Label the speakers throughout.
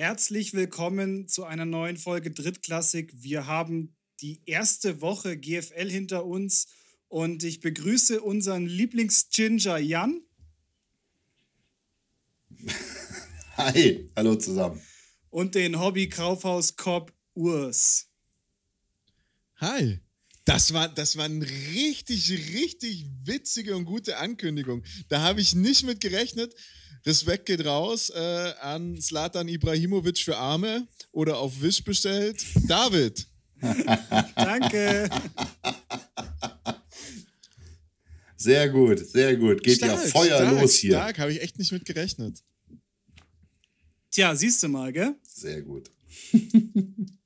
Speaker 1: Herzlich willkommen zu einer neuen Folge Drittklassik. Wir haben die erste Woche GFL hinter uns und ich begrüße unseren Lieblings-Ginger Jan.
Speaker 2: Hi, hallo zusammen.
Speaker 1: Und den Hobby-Kaufhaus-Cop Urs.
Speaker 3: Hi. Das war, das war eine richtig, richtig witzige und gute Ankündigung. Da habe ich nicht mit gerechnet. Respekt geht raus äh, an Slatan Ibrahimovic für Arme oder auf Wish bestellt. David.
Speaker 1: Danke.
Speaker 2: Sehr gut, sehr gut. Geht stark, ja feuerlos hier.
Speaker 3: Stark, habe ich echt nicht mit gerechnet.
Speaker 1: Tja, siehst du mal, gell?
Speaker 2: Sehr gut.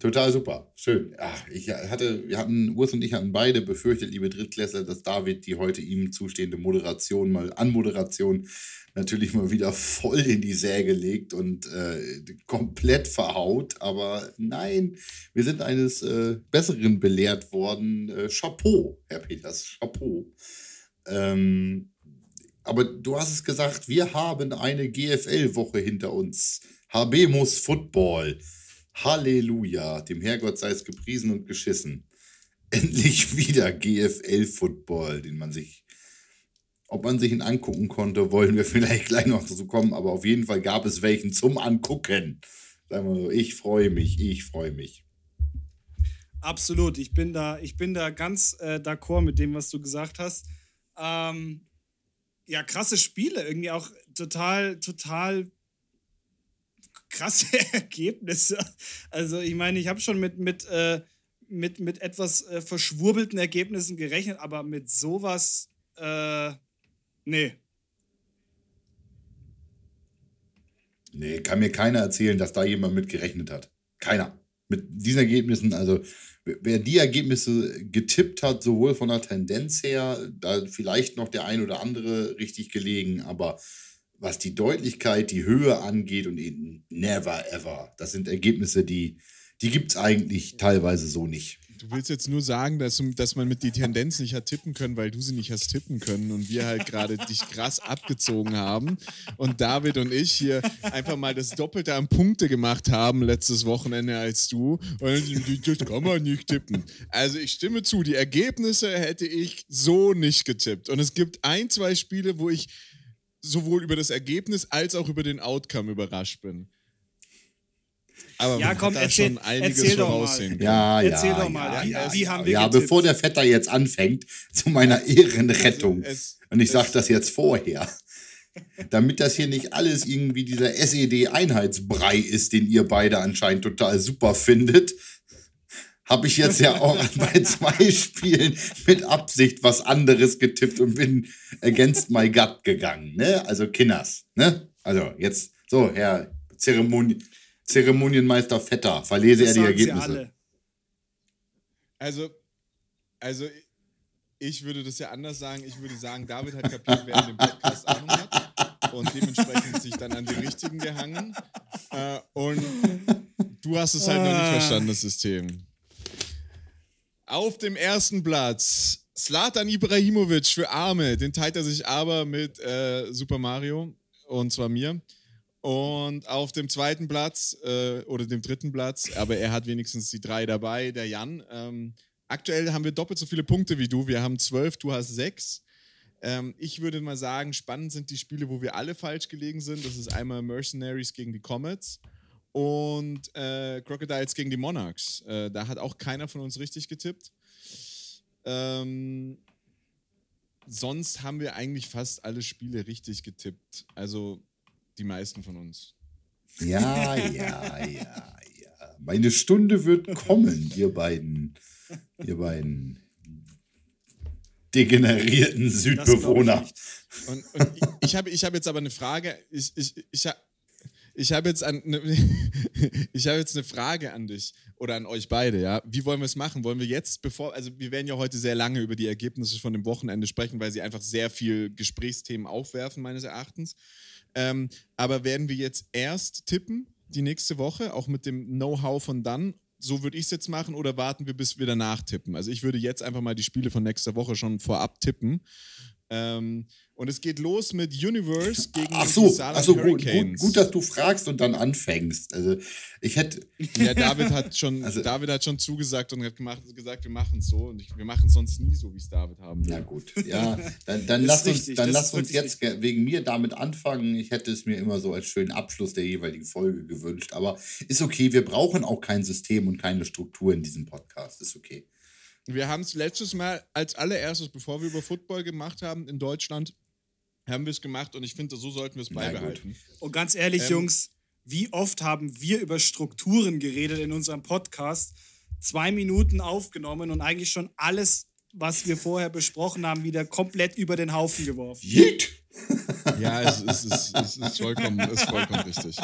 Speaker 2: Total super. Schön. Ach, ich hatte, wir hatten, Urs und ich hatten beide befürchtet, liebe Drittklässler, dass David die heute ihm zustehende Moderation mal, Anmoderation natürlich mal wieder voll in die Säge legt und äh, komplett verhaut. Aber nein, wir sind eines äh, Besseren belehrt worden. Äh, Chapeau, Herr Peters, Chapeau. Ähm, aber du hast es gesagt, wir haben eine GFL-Woche hinter uns. Habemus Football. Halleluja, dem Herrgott sei es gepriesen und geschissen. Endlich wieder GFL-Football, den man sich, ob man sich ihn angucken konnte, wollen wir vielleicht gleich noch dazu kommen, aber auf jeden Fall gab es welchen zum Angucken. Sagen wir so, ich freue mich, ich freue mich.
Speaker 1: Absolut, ich bin da, ich bin da ganz äh, d'accord mit dem, was du gesagt hast. Ähm, ja, krasse Spiele, irgendwie auch total, total krasse Ergebnisse. Also ich meine, ich habe schon mit, mit, äh, mit, mit etwas äh, verschwurbelten Ergebnissen gerechnet, aber mit sowas, äh, nee.
Speaker 2: Nee, kann mir keiner erzählen, dass da jemand mit gerechnet hat. Keiner. Mit diesen Ergebnissen, also wer die Ergebnisse getippt hat, sowohl von der Tendenz her, da vielleicht noch der ein oder andere richtig gelegen, aber was die Deutlichkeit, die Höhe angeht und eben never ever. Das sind Ergebnisse, die, die gibt es eigentlich teilweise so nicht.
Speaker 3: Du willst jetzt nur sagen, dass, dass man mit die Tendenz nicht hat tippen können, weil du sie nicht hast tippen können und wir halt gerade dich krass abgezogen haben und David und ich hier einfach mal das Doppelte an Punkte gemacht haben letztes Wochenende als du. Und das kann man nicht tippen. Also ich stimme zu, die Ergebnisse hätte ich so nicht getippt. Und es gibt ein, zwei Spiele, wo ich sowohl über das Ergebnis als auch über den Outcome überrascht bin.
Speaker 1: Aber ja, komm, da erzähl, schon einiges erzähl doch mal.
Speaker 2: Ja, ja, erzähl doch mal. Ja, wie, wie haben wir ja bevor der Vetter jetzt anfängt, zu meiner Ehrenrettung. Also und ich sage das jetzt vorher. damit das hier nicht alles irgendwie dieser SED-Einheitsbrei ist, den ihr beide anscheinend total super findet, habe ich jetzt ja auch bei zwei Spielen mit Absicht was anderes getippt und bin against my gut gegangen. Ne? Also Kinners. Ne? Also jetzt so, Herr Zeremoni Zeremonienmeister Vetter, verlese das er die Ergebnisse.
Speaker 3: Also, also ich würde das ja anders sagen. Ich würde sagen, David hat kapiert, wer in dem Podcast Ahnung hat und dementsprechend sich dann an die Richtigen gehangen. Äh, und du hast es halt noch nicht verstanden, das System. Auf dem ersten Platz Slatan Ibrahimovic für Arme. Den teilt er sich aber mit äh, Super Mario und zwar mir. Und auf dem zweiten Platz äh, oder dem dritten Platz, aber er hat wenigstens die drei dabei, der Jan. Ähm, aktuell haben wir doppelt so viele Punkte wie du. Wir haben zwölf, du hast sechs. Ähm, ich würde mal sagen, spannend sind die Spiele, wo wir alle falsch gelegen sind. Das ist einmal Mercenaries gegen die Comets und äh, Crocodiles gegen die Monarchs. Äh, da hat auch keiner von uns richtig getippt. Ähm, sonst haben wir eigentlich fast alle Spiele richtig getippt. Also die meisten von uns.
Speaker 2: Ja, ja, ja, ja. Meine Stunde wird kommen, ihr beiden, ihr beiden degenerierten Südbewohner.
Speaker 3: Und, und ich, ich habe ich hab jetzt aber eine Frage. Ich, ich, ich, ich habe jetzt, ne, hab jetzt eine Frage an dich oder an euch beide. Ja? Wie wollen wir es machen? Wollen wir jetzt, bevor, also wir werden ja heute sehr lange über die Ergebnisse von dem Wochenende sprechen, weil sie einfach sehr viel Gesprächsthemen aufwerfen, meines Erachtens. Ähm, aber werden wir jetzt erst tippen, die nächste Woche, auch mit dem Know-how von dann? So würde ich es jetzt machen oder warten wir, bis wir danach tippen? Also ich würde jetzt einfach mal die Spiele von nächster Woche schon vorab tippen Ähm, und es geht los mit Universe gegen
Speaker 2: Ach so,
Speaker 3: die
Speaker 2: ach so gut, gut, gut, dass du fragst und dann anfängst. Also ich hätte,
Speaker 3: Ja, David hat schon,
Speaker 2: Also-
Speaker 3: David hat schon zugesagt und hat gemacht, gesagt, wir machen es so. Und ich, wir machen es sonst nie so, wie es David haben will.
Speaker 2: na gut, ja, dann, dann lass uns,
Speaker 1: richtig,
Speaker 2: dann lass uns jetzt ge- wegen mir damit anfangen. Ich hätte es mir immer so als schönen Abschluss der jeweiligen Folge gewünscht, aber ist okay. Wir brauchen auch kein System und keine Struktur in diesem Podcast. Ist okay.
Speaker 3: Wir haben es letztes Mal als allererstes, bevor wir über Football gemacht haben in Deutschland, haben wir es gemacht und ich finde, so sollten wir es beibehalten.
Speaker 1: Und ganz ehrlich,
Speaker 3: Ähm,
Speaker 1: Jungs, wie oft haben wir über Strukturen geredet in unserem Podcast? Zwei Minuten aufgenommen und eigentlich schon alles, was wir vorher besprochen haben, wieder komplett über den Haufen geworfen.
Speaker 2: Yeet!
Speaker 3: Ja, es, es, ist, es ist, vollkommen, ist vollkommen richtig.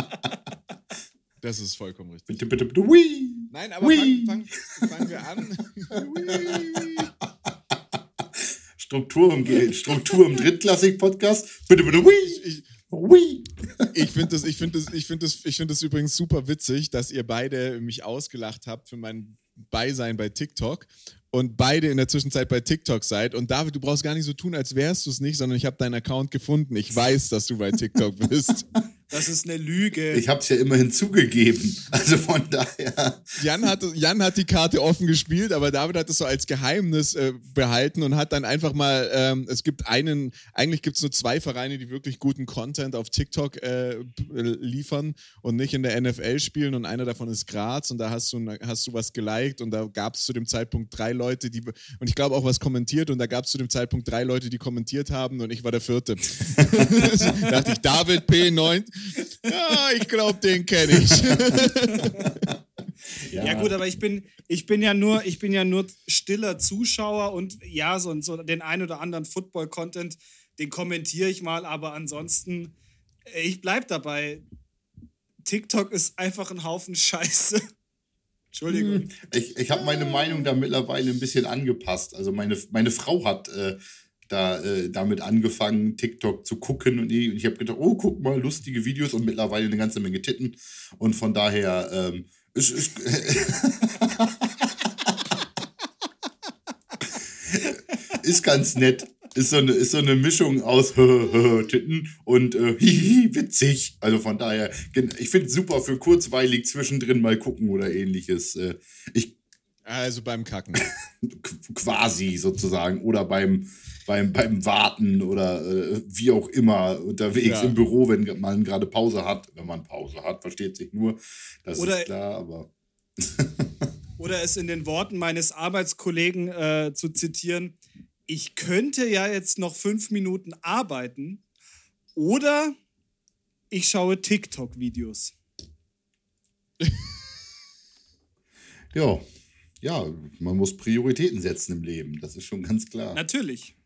Speaker 3: Das ist vollkommen richtig.
Speaker 2: Bitte, bitte, bitte, wii!
Speaker 3: Nein, aber
Speaker 2: Hui.
Speaker 3: fangen fang, fangen wir an.
Speaker 2: Struktur im, Struktur im Drittklassik-Podcast. Bitte, bitte, wii!
Speaker 3: Ich,
Speaker 2: Wii!
Speaker 3: ich finde das, ich finde das, ich finde das, ich finde das übrigens super witzig, dass ihr beide mich ausgelacht habt für mein Beisein bei TikTok und beide in der Zwischenzeit bei TikTok seid. Und David, du brauchst gar nicht so tun, als wärst du es nicht, sondern ich habe deinen Account gefunden. Ich weiß, dass du bei TikTok bist.
Speaker 1: Das ist eine Lüge.
Speaker 2: Ich habe es ja immerhin zugegeben. Also von daher.
Speaker 3: Jan hat, Jan hat die Karte offen gespielt, aber David hat es so als Geheimnis äh, behalten und hat dann einfach mal, ähm, es gibt einen, eigentlich gibt es nur zwei Vereine, die wirklich guten Content auf TikTok äh, liefern und nicht in der NFL spielen und einer davon ist Graz und da hast du, hast du was geliked und da gab es zu dem Zeitpunkt drei Leute, die, und ich glaube auch was kommentiert und da gab es zu dem Zeitpunkt drei Leute, die kommentiert haben und ich war der vierte. da dachte ich, David P9, ja, ich glaube, den kenne ich.
Speaker 1: Ja gut, aber ich bin, ich bin ja nur, ich bin ja nur stiller Zuschauer und ja, so, so den ein oder anderen Football-Content, den kommentiere ich mal, aber ansonsten, äh, ich bleib dabei. TikTok ist einfach ein Haufen Scheiße. Entschuldigung.
Speaker 2: Ich, ich habe meine Meinung da mittlerweile ein bisschen angepasst. Also meine, meine Frau hat äh, da äh, damit angefangen, TikTok zu gucken und ich, ich habe gedacht, oh, guck mal, lustige Videos und mittlerweile eine ganze Menge Titten. Und von daher ähm, ist, ist, ist ganz nett. Ist so, eine, ist so eine Mischung aus Titten und äh, hihi, witzig. Also von daher, ich finde es super für kurzweilig zwischendrin mal gucken oder ähnliches. Äh, ich
Speaker 3: Also beim Kacken.
Speaker 2: Qu- quasi sozusagen oder beim, beim, beim Warten oder äh, wie auch immer unterwegs
Speaker 3: Ja.
Speaker 2: im Büro, wenn man gerade Pause hat. Wenn man Pause hat, versteht sich nur. Das
Speaker 1: Oder-
Speaker 2: ist klar, aber
Speaker 1: Oder es in den Worten meines Arbeitskollegen äh, zu zitieren, ich könnte ja jetzt noch fünf Minuten arbeiten oder ich schaue TikTok-Videos.
Speaker 2: ja, ja, man muss Prioritäten setzen im Leben. Das ist schon ganz klar.
Speaker 1: Natürlich.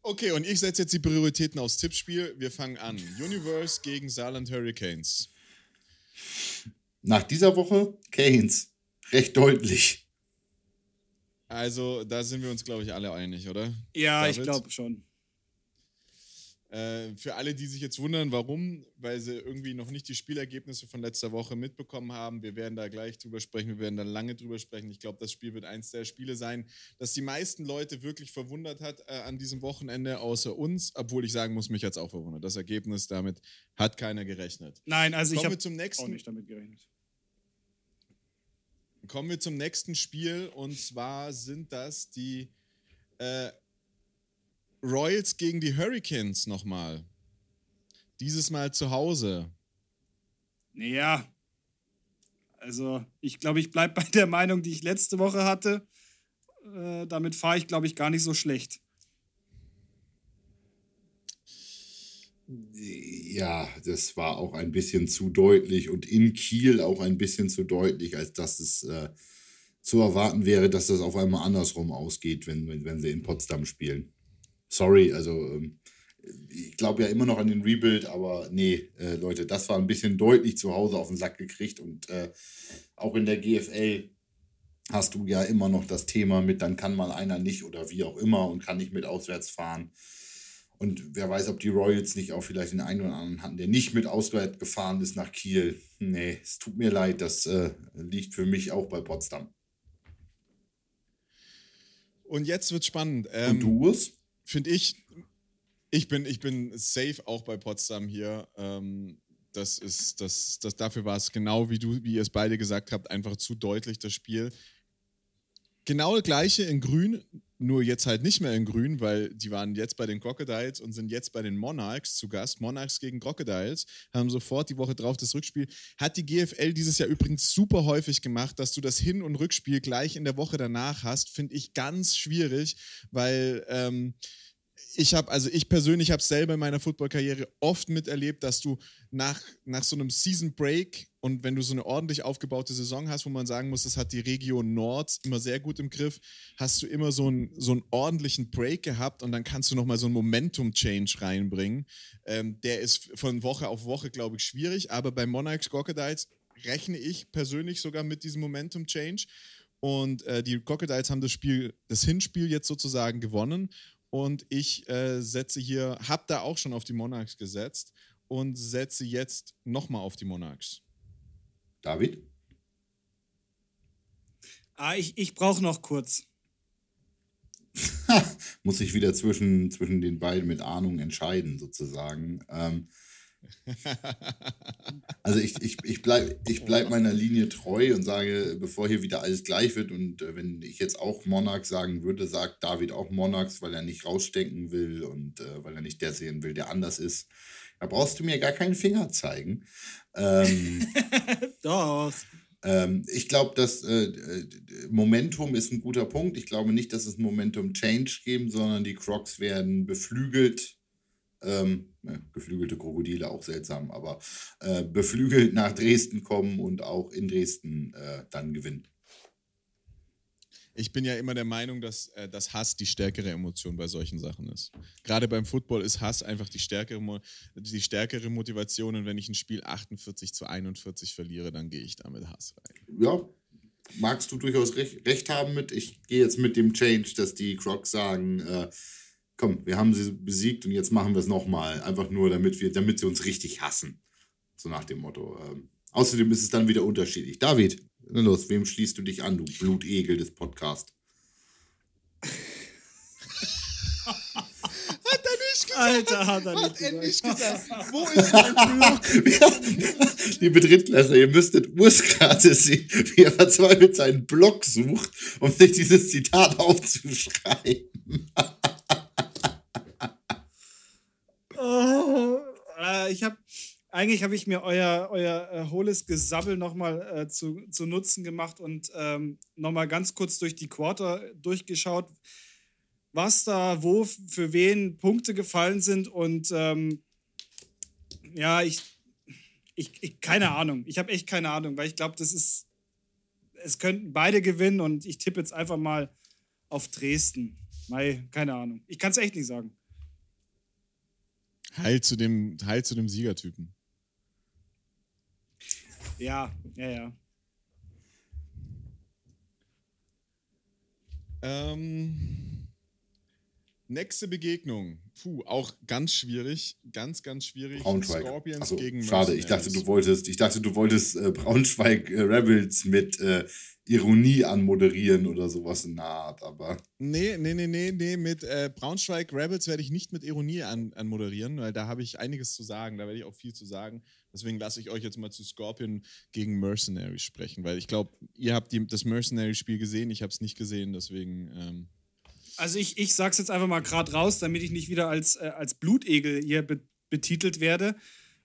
Speaker 3: Okay, und ich setze jetzt die Prioritäten aufs Tippspiel. Wir fangen an. Universe gegen Saarland Hurricanes.
Speaker 2: Nach dieser Woche Keynes. Recht deutlich.
Speaker 3: Also, da sind wir uns, glaube ich, alle einig, oder?
Speaker 1: Ja, ich
Speaker 3: David?
Speaker 1: glaube schon.
Speaker 3: Äh, für alle, die sich jetzt wundern, warum, weil sie irgendwie noch nicht die Spielergebnisse von letzter Woche mitbekommen haben, wir werden da gleich drüber sprechen, wir werden da lange drüber sprechen. Ich glaube, das Spiel wird eins der Spiele sein, das die meisten Leute wirklich verwundert hat äh, an diesem Wochenende, außer uns, obwohl ich sagen muss, mich hat es auch verwundert. Das Ergebnis, damit hat keiner gerechnet.
Speaker 1: Nein, also ich
Speaker 3: Kommen
Speaker 1: habe
Speaker 3: wir zum
Speaker 1: auch nicht damit gerechnet.
Speaker 3: Kommen wir zum nächsten Spiel und zwar sind das die äh, Royals gegen die Hurricanes nochmal. Dieses Mal zu Hause.
Speaker 1: Naja, also ich glaube, ich bleibe bei der Meinung, die ich letzte Woche hatte. Äh, damit fahre ich, glaube ich, gar nicht so schlecht.
Speaker 2: Ja, das war auch ein bisschen zu deutlich und in Kiel auch ein bisschen zu deutlich, als dass es äh, zu erwarten wäre, dass das auf einmal andersrum ausgeht, wenn, wenn, wenn sie in Potsdam spielen. Sorry, also ähm, ich glaube ja immer noch an den Rebuild, aber nee, äh, Leute, das war ein bisschen deutlich zu Hause auf den Sack gekriegt und äh, auch in der GFL hast du ja immer noch das Thema mit, dann kann mal einer nicht oder wie auch immer und kann nicht mit auswärts fahren. Und wer weiß, ob die Royals nicht auch vielleicht den einen oder anderen hatten, der nicht mit auswärts gefahren ist nach Kiel. Nee, es tut mir leid, das äh, liegt für mich auch bei Potsdam.
Speaker 3: Und jetzt wird spannend.
Speaker 2: Und
Speaker 3: Ähm,
Speaker 2: du, Urs?
Speaker 3: Finde ich, ich bin, ich bin safe auch bei Potsdam hier. Ähm, das ist, das, das, dafür war es genau wie du, wie ihr es beide gesagt habt, einfach zu deutlich, das Spiel. Genau gleiche in Grün, nur jetzt halt nicht mehr in Grün, weil die waren jetzt bei den Crocodiles und sind jetzt bei den Monarchs zu Gast. Monarchs gegen Crocodiles haben sofort die Woche drauf das Rückspiel. Hat die GFL dieses Jahr übrigens super häufig gemacht, dass du das Hin- und Rückspiel gleich in der Woche danach hast, finde ich ganz schwierig, weil ähm, ich habe, also ich persönlich habe selber in meiner Football-Karriere oft miterlebt, dass du nach, nach so einem Season Break und wenn du so eine ordentlich aufgebaute Saison hast, wo man sagen muss, das hat die Region Nord immer sehr gut im Griff, hast du immer so einen, so einen ordentlichen Break gehabt und dann kannst du nochmal so einen Momentum-Change reinbringen. Ähm, der ist von Woche auf Woche, glaube ich, schwierig, aber bei Monarchs Crocodiles rechne ich persönlich sogar mit diesem Momentum-Change. Und äh, die Crocodiles haben das Spiel, das Hinspiel jetzt sozusagen gewonnen. Und ich äh, setze hier, habe da auch schon auf die Monarchs gesetzt und setze jetzt nochmal auf die Monarchs.
Speaker 2: David?
Speaker 1: Ah, ich ich brauche noch kurz.
Speaker 2: Muss ich wieder zwischen, zwischen den beiden mit Ahnung entscheiden, sozusagen. Ähm, also ich, ich, ich bleibe ich bleib meiner Linie treu und sage, bevor hier wieder alles gleich wird und äh, wenn ich jetzt auch Monarchs sagen würde, sagt David auch Monarchs, weil er nicht rausstecken will und äh, weil er nicht der sehen will, der anders ist. Da brauchst du mir gar keinen Finger zeigen. Ähm,
Speaker 1: Doch.
Speaker 2: ähm, ich glaube, das äh, äh, Momentum ist ein guter Punkt. Ich glaube nicht, dass es Momentum Change geben, sondern die Crocs werden beflügelt. Ähm, geflügelte Krokodile auch seltsam, aber äh, beflügelt nach Dresden kommen und auch in Dresden äh, dann gewinnen.
Speaker 3: Ich bin ja immer der Meinung, dass, äh, dass Hass die stärkere Emotion bei solchen Sachen ist. Gerade beim Football ist Hass einfach die stärkere, die stärkere Motivation und wenn ich ein Spiel 48 zu 41 verliere, dann gehe ich da mit Hass rein.
Speaker 2: Ja, magst du durchaus recht, recht haben mit. Ich gehe jetzt mit dem Change, dass die Crocs sagen, äh, komm, wir haben sie besiegt und jetzt machen wir es nochmal. Einfach nur, damit, wir, damit sie uns richtig hassen. So nach dem Motto. Ähm, außerdem ist es dann wieder unterschiedlich. David, na los, wem schließt du dich an, du Blutegel des Podcasts?
Speaker 3: Hat er nicht gesagt!
Speaker 1: Alter, hat er nicht
Speaker 3: Hat er
Speaker 1: gesagt.
Speaker 3: nicht gesagt! Wo ist mein Block?
Speaker 2: Liebe Drittklässler, ihr müsstet Urs gerade sehen, wie er verzweifelt seinen Blog sucht, um sich dieses Zitat aufzuschreiben.
Speaker 1: Oh, äh, ich habe eigentlich habe ich mir euer, euer äh, hohles Gesabbel nochmal äh, zu, zu Nutzen gemacht und ähm, nochmal ganz kurz durch die Quarter durchgeschaut, was da wo für wen Punkte gefallen sind und ähm, ja, ich, ich, ich keine Ahnung. Ich habe echt keine Ahnung, weil ich glaube, das ist es könnten beide gewinnen und ich tippe jetzt einfach mal auf Dresden. Mei, keine Ahnung. Ich kann es echt nicht sagen.
Speaker 3: Heil zu dem, heil zu dem Siegertypen.
Speaker 1: Ja, ja, ja.
Speaker 3: Ähm, nächste Begegnung. Puh, auch ganz schwierig. Ganz, ganz schwierig.
Speaker 2: Braunschweig.
Speaker 3: Scorpions
Speaker 2: Achso,
Speaker 3: gegen
Speaker 2: schade, ich dachte, du wolltest, ich dachte, du wolltest äh, Braunschweig äh, Rebels mit äh, Ironie anmoderieren oder sowas in der Art, aber
Speaker 3: Nee, nee, nee, nee, nee. Mit äh, Braunschweig Rebels werde ich nicht mit Ironie an, anmoderieren, weil da habe ich einiges zu sagen. Da werde ich auch viel zu sagen. Deswegen lasse ich euch jetzt mal zu Scorpion gegen Mercenaries sprechen, weil ich glaube, ihr habt die, das Mercenary-Spiel gesehen, ich habe es nicht gesehen, deswegen. Ähm,
Speaker 1: Also ich, ich sag's jetzt einfach mal gerade raus, damit ich nicht wieder als, äh, als Blutegel hier be betitelt werde.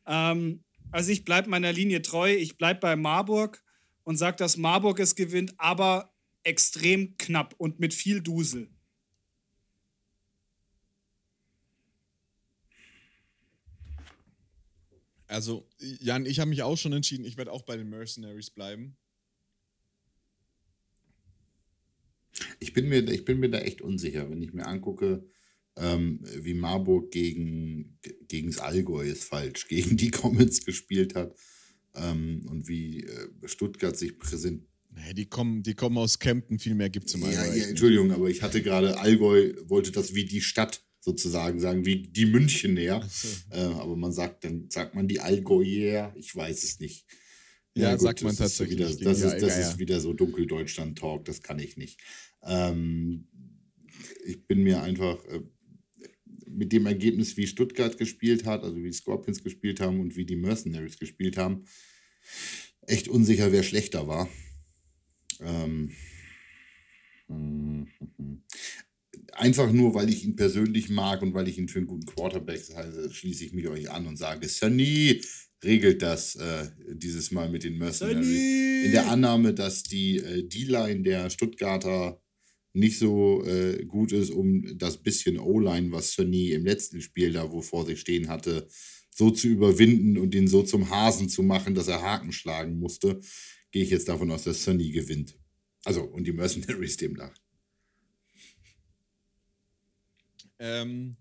Speaker 1: Ähm, also ich bleibe meiner Linie treu, ich bleibe bei Marburg und sage, dass Marburg es gewinnt, aber extrem knapp und mit viel Dusel.
Speaker 3: also, Jan, ich habe mich auch schon entschieden, ich werde auch bei den Mercenaries bleiben.
Speaker 2: Ich bin mir, ich bin mir da echt unsicher, wenn ich mir angucke, ähm, wie Marburg gegen, das Allgäu ist falsch, gegen die Comets gespielt hat ähm, und wie äh, Stuttgart sich präsentiert.
Speaker 3: Nee, die kommen, die kommen aus Kempten, viel mehr gibt es im
Speaker 2: Ja,
Speaker 3: Allgäu
Speaker 2: ja,
Speaker 3: nicht.
Speaker 2: Entschuldigung, aber ich hatte gerade Allgäu, wollte das wie die Stadt sozusagen sagen, wie die Münchener.
Speaker 3: So.
Speaker 2: Äh, aber man sagt, dann sagt man die Allgäuer, ich weiß es nicht.
Speaker 3: Ja, sagt man
Speaker 2: das ist
Speaker 3: tatsächlich
Speaker 2: Wieder, das ist, das ist wieder so Dunkeldeutschland-Talk, das kann ich nicht. Ähm, ich bin mir einfach, äh, mit dem Ergebnis, wie Stuttgart gespielt hat, also wie die Scorpions gespielt haben und wie die Mercenaries gespielt haben, echt unsicher, wer schlechter war. Ähm, einfach nur, weil ich ihn persönlich mag und weil ich ihn für einen guten Quarterback halte, schließe ich mich euch an und sage, Sunny regelt das äh, dieses Mal mit den Mercenaries. Sunny! In der Annahme, dass die äh, D-Line der Stuttgarter nicht so äh, gut ist, um das bisschen O-Line, was Sunny im letzten Spiel da wo vor sich stehen hatte, so zu überwinden und ihn so zum Hasen zu machen, dass er Haken schlagen musste, gehe ich jetzt davon aus, dass Sunny gewinnt. Also, und die Mercenaries demnach.
Speaker 3: Ähm,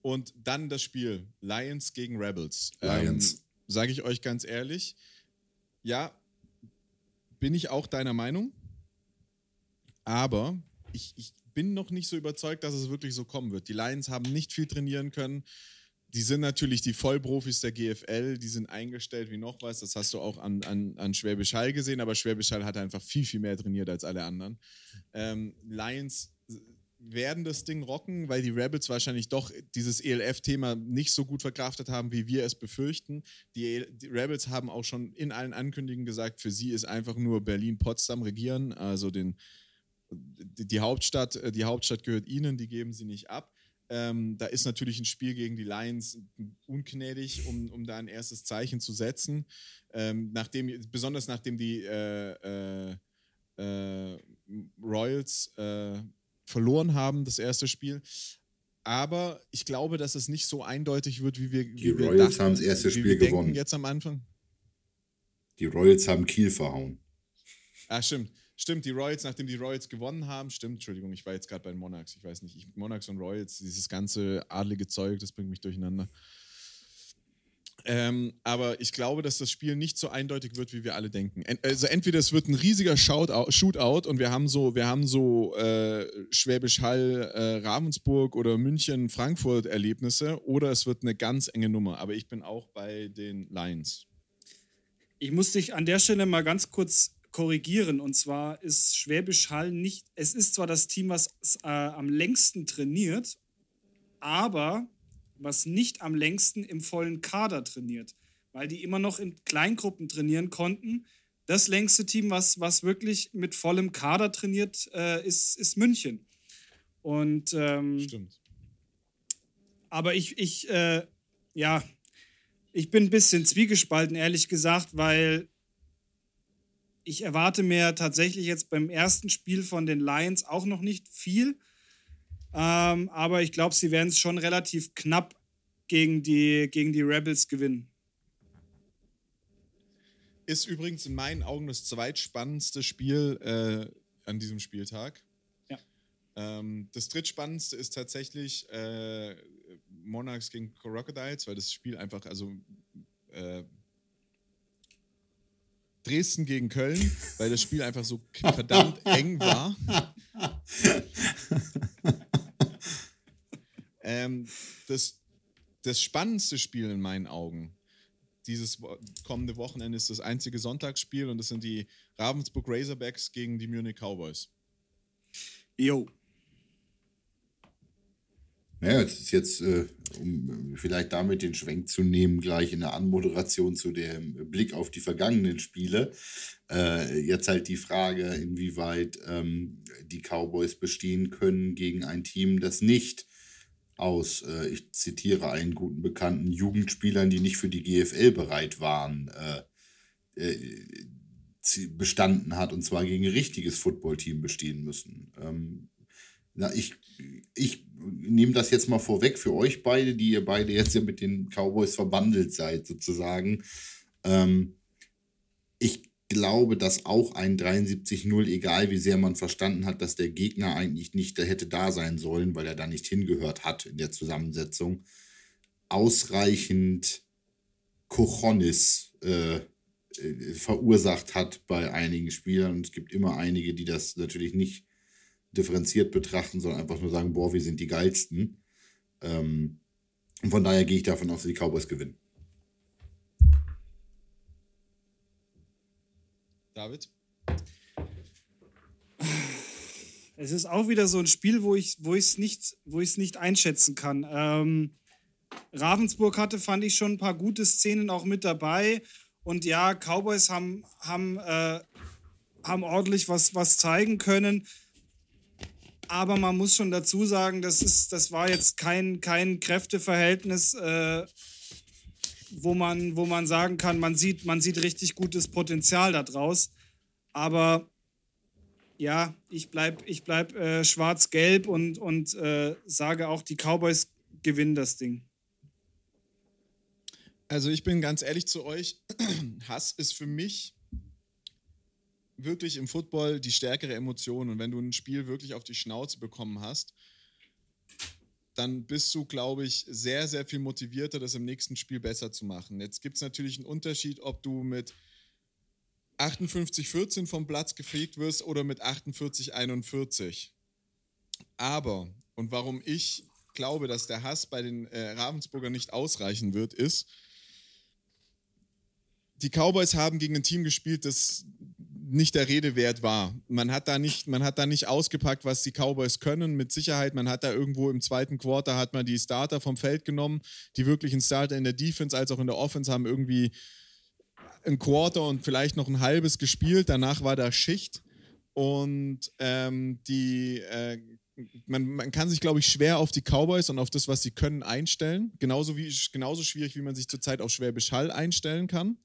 Speaker 3: und dann das Spiel Lions gegen Rebels.
Speaker 2: Lions. Ähm,
Speaker 3: Sage ich euch ganz ehrlich, ja, bin ich auch deiner Meinung. Aber ich, ich bin noch nicht so überzeugt, dass es wirklich so kommen wird. Die Lions haben nicht viel trainieren können. Die sind natürlich die Vollprofis der GFL, die sind eingestellt wie noch was. Das hast du auch an, an, an Schwäbisch Hall gesehen, aber Schwäbisch Hall hat einfach viel, viel mehr trainiert als alle anderen. Ähm, Lions werden das Ding rocken, weil die Rebels wahrscheinlich doch dieses ELF-Thema nicht so gut verkraftet haben, wie wir es befürchten. Die, die, Rebels haben auch schon in allen Ankündigungen gesagt, für sie ist einfach nur Berlin-Potsdam regieren, also den, die Hauptstadt, äh, die Hauptstadt gehört ihnen, die geben sie nicht ab. Ähm, da ist natürlich ein Spiel gegen die Lions ungnädig, um, um da ein erstes Zeichen zu setzen. Ähm, nachdem, besonders nachdem die äh, äh, äh, Royals äh, verloren haben, das erste Spiel. Aber ich glaube, dass es nicht so eindeutig wird, wie wir.
Speaker 2: Die wie Royals haben das erste Spiel gewonnen.
Speaker 3: Jetzt am Anfang.
Speaker 2: Die Royals haben Kiel verhauen.
Speaker 3: Ah, stimmt. Stimmt, die Royals, nachdem die Royals gewonnen haben, stimmt, Entschuldigung, ich war jetzt gerade bei den Monarchs, ich weiß nicht, ich, Monarchs und Royals, dieses ganze adlige Zeug, das bringt mich durcheinander. Ähm, aber ich glaube, dass das Spiel nicht so eindeutig wird, wie wir alle denken. also entweder es wird ein riesiger Shootout und wir haben so, wir haben so äh, Schwäbisch Hall, äh, Ravensburg oder München, Frankfurt Erlebnisse, oder es wird eine ganz enge Nummer. Aber ich bin auch bei den Lions.
Speaker 1: Ich muss dich an der Stelle mal ganz kurz korrigieren. Und zwar ist Schwäbisch Hall nicht, es ist zwar das Team, was äh, am längsten trainiert, aber was nicht am längsten im vollen Kader trainiert, weil die immer noch in Kleingruppen trainieren konnten. Das längste Team, was, was wirklich mit vollem Kader trainiert, äh, ist, ist München. Und ähm,
Speaker 3: Stimmt.
Speaker 1: Aber ich, ich, äh, ja, ich bin ein bisschen zwiegespalten, ehrlich gesagt, weil ich erwarte mir tatsächlich jetzt beim ersten Spiel von den Lions auch noch nicht viel. Ähm, aber ich glaube, sie werden es schon relativ knapp gegen die, gegen die Rebels gewinnen.
Speaker 3: Ist übrigens in meinen Augen das zweitspannendste Spiel äh, an diesem Spieltag.
Speaker 1: Ja.
Speaker 3: Ähm, das drittspannendste ist tatsächlich äh, Monarchs gegen Crocodiles, weil das Spiel einfach, also äh, Dresden gegen Köln, weil das Spiel einfach so verdammt eng war. ähm, das, das spannendste Spiel in meinen Augen dieses kommende Wochenende ist das einzige Sonntagsspiel und das sind die Ravensburg Razorbacks gegen die Munich Cowboys.
Speaker 1: Jo.
Speaker 2: Naja, es ist jetzt, äh, um vielleicht damit den Schwenk zu nehmen, gleich in der Anmoderation zu dem Blick auf die vergangenen Spiele. Äh, jetzt halt die Frage, inwieweit ähm, die Cowboys bestehen können gegen ein Team, das nicht aus, äh, ich zitiere einen guten Bekannten, Jugendspielern, die nicht für die GFL bereit waren, äh, äh, bestanden hat und zwar gegen ein richtiges Footballteam bestehen müssen. Ähm, na, ich, ich nehme das jetzt mal vorweg für euch beide, die ihr beide jetzt ja mit den Cowboys verbandelt seid, sozusagen. Ähm, ich glaube, dass auch ein 73-0, egal wie sehr man verstanden hat, dass der Gegner eigentlich nicht da hätte da sein sollen, weil er da nicht hingehört hat in der Zusammensetzung, ausreichend Cochonis äh, äh, verursacht hat bei einigen Spielern. Und es gibt immer einige, die das natürlich nicht differenziert betrachten, sondern einfach nur sagen, boah, wir sind die geilsten. Ähm, und von daher gehe ich davon aus, dass die Cowboys gewinnen.
Speaker 3: David?
Speaker 1: Es ist auch wieder so ein Spiel, wo ich es nicht, nicht einschätzen kann. Ähm, Ravensburg hatte, fand ich, schon ein paar gute Szenen auch mit dabei. Und ja, Cowboys haben, haben, äh, haben ordentlich was, was zeigen können. Aber man muss schon dazu sagen, das, ist, das war jetzt kein, kein Kräfteverhältnis, äh, wo, man, wo man sagen kann, man sieht, man sieht richtig gutes Potenzial daraus. Aber ja, ich bleibe ich bleib, äh, schwarz-gelb und, und äh, sage auch, die Cowboys gewinnen das Ding.
Speaker 3: Also ich bin ganz ehrlich zu euch, Hass ist für mich wirklich im Football die stärkere Emotion. Und wenn du ein Spiel wirklich auf die Schnauze bekommen hast, dann bist du, glaube ich, sehr, sehr viel motivierter, das im nächsten Spiel besser zu machen. Jetzt gibt es natürlich einen Unterschied, ob du mit 58-14 vom Platz gefegt wirst oder mit 48-41. Aber, und warum ich glaube, dass der Hass bei den äh, Ravensburger nicht ausreichen wird, ist, die Cowboys haben gegen ein Team gespielt, das nicht der Rede wert war. Man hat da nicht, man hat da nicht ausgepackt, was die Cowboys können. Mit Sicherheit, man hat da irgendwo im zweiten Quarter hat man die Starter vom Feld genommen, die wirklichen Starter in der Defense als auch in der Offense haben irgendwie ein Quarter und vielleicht noch ein halbes gespielt. Danach war da Schicht und ähm, die äh, man, man, kann sich, glaube ich, schwer auf die Cowboys und auf das, was sie können, einstellen. Genauso, wie, genauso schwierig, wie man sich zurzeit auf Schwäbisch Hall einstellen kann.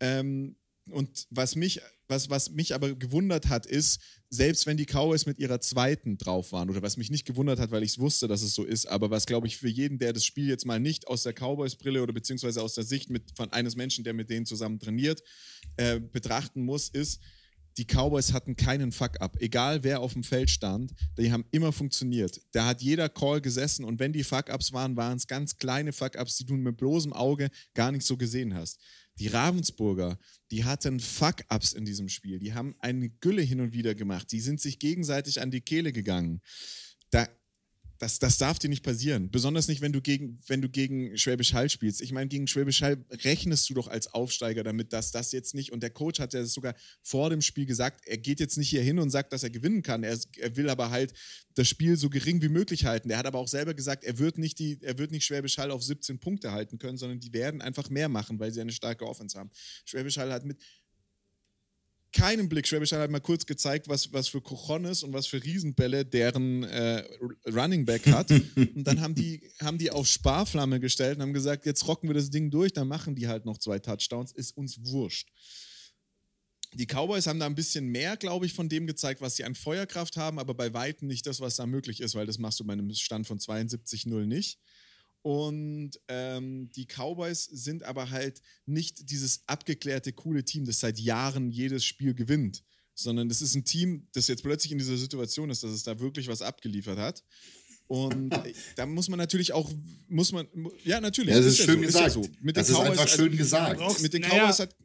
Speaker 3: Ähm, und was mich, was, was mich aber gewundert hat, ist, selbst wenn die Cowboys mit ihrer zweiten drauf waren, oder was mich nicht gewundert hat, weil ich es wusste, dass es so ist, aber was, glaube ich, für jeden, der das Spiel jetzt mal nicht aus der Cowboys-Brille oder beziehungsweise aus der Sicht mit, von eines Menschen, der mit denen zusammen trainiert, äh, betrachten muss, ist, die Cowboys hatten keinen Fuck-up. Egal wer auf dem Feld stand, die haben immer funktioniert. Da hat jeder Call gesessen und wenn die Fuck-ups waren, waren es ganz kleine Fuck-ups, die du mit bloßem Auge gar nicht so gesehen hast. Die Ravensburger, die hatten Fuck-Ups in diesem Spiel. Die haben eine Gülle hin und wieder gemacht. Die sind sich gegenseitig an die Kehle gegangen. Da das, das darf dir nicht passieren. Besonders nicht, wenn du gegen, wenn du gegen Schwäbisch Hall spielst. Ich meine, gegen Schwäbisch Hall rechnest du doch als Aufsteiger damit, dass das jetzt nicht, und der Coach hat ja sogar vor dem Spiel gesagt, er geht jetzt nicht hier hin und sagt, dass er gewinnen kann. Er, er will aber halt das Spiel so gering wie möglich halten. Er hat aber auch selber gesagt, er wird nicht die, er wird nicht Schwäbisch Hall auf 17 Punkte halten können, sondern die werden einfach mehr machen, weil sie eine starke Offense haben. Schwäbisch Hall hat mit keinen Blick. Schwäbisch hat halt mal kurz gezeigt, was, was für Cojones und was für Riesenbälle deren äh, Running Back hat. und dann haben die, haben die auf Sparflamme gestellt und haben gesagt, jetzt rocken wir das Ding durch, dann machen die halt noch zwei Touchdowns, ist uns wurscht. Die Cowboys haben da ein bisschen mehr, glaube ich, von dem gezeigt, was sie an Feuerkraft haben, aber bei Weitem nicht das, was da möglich ist, weil das machst du bei einem Stand von 72-0 nicht. Und ähm, die Cowboys sind aber halt nicht dieses abgeklärte, coole Team, das seit Jahren jedes Spiel gewinnt, sondern das ist ein Team, das jetzt plötzlich in dieser Situation ist, dass es da wirklich was abgeliefert hat. Und da muss man natürlich auch, muss man, ja, natürlich.
Speaker 2: Ja, das ist, ist schön ja so, gesagt. Ist ja so. Mit das ist Cowboys, einfach schön gesagt.
Speaker 1: Brauchst, mit den Cowboys naja, hat.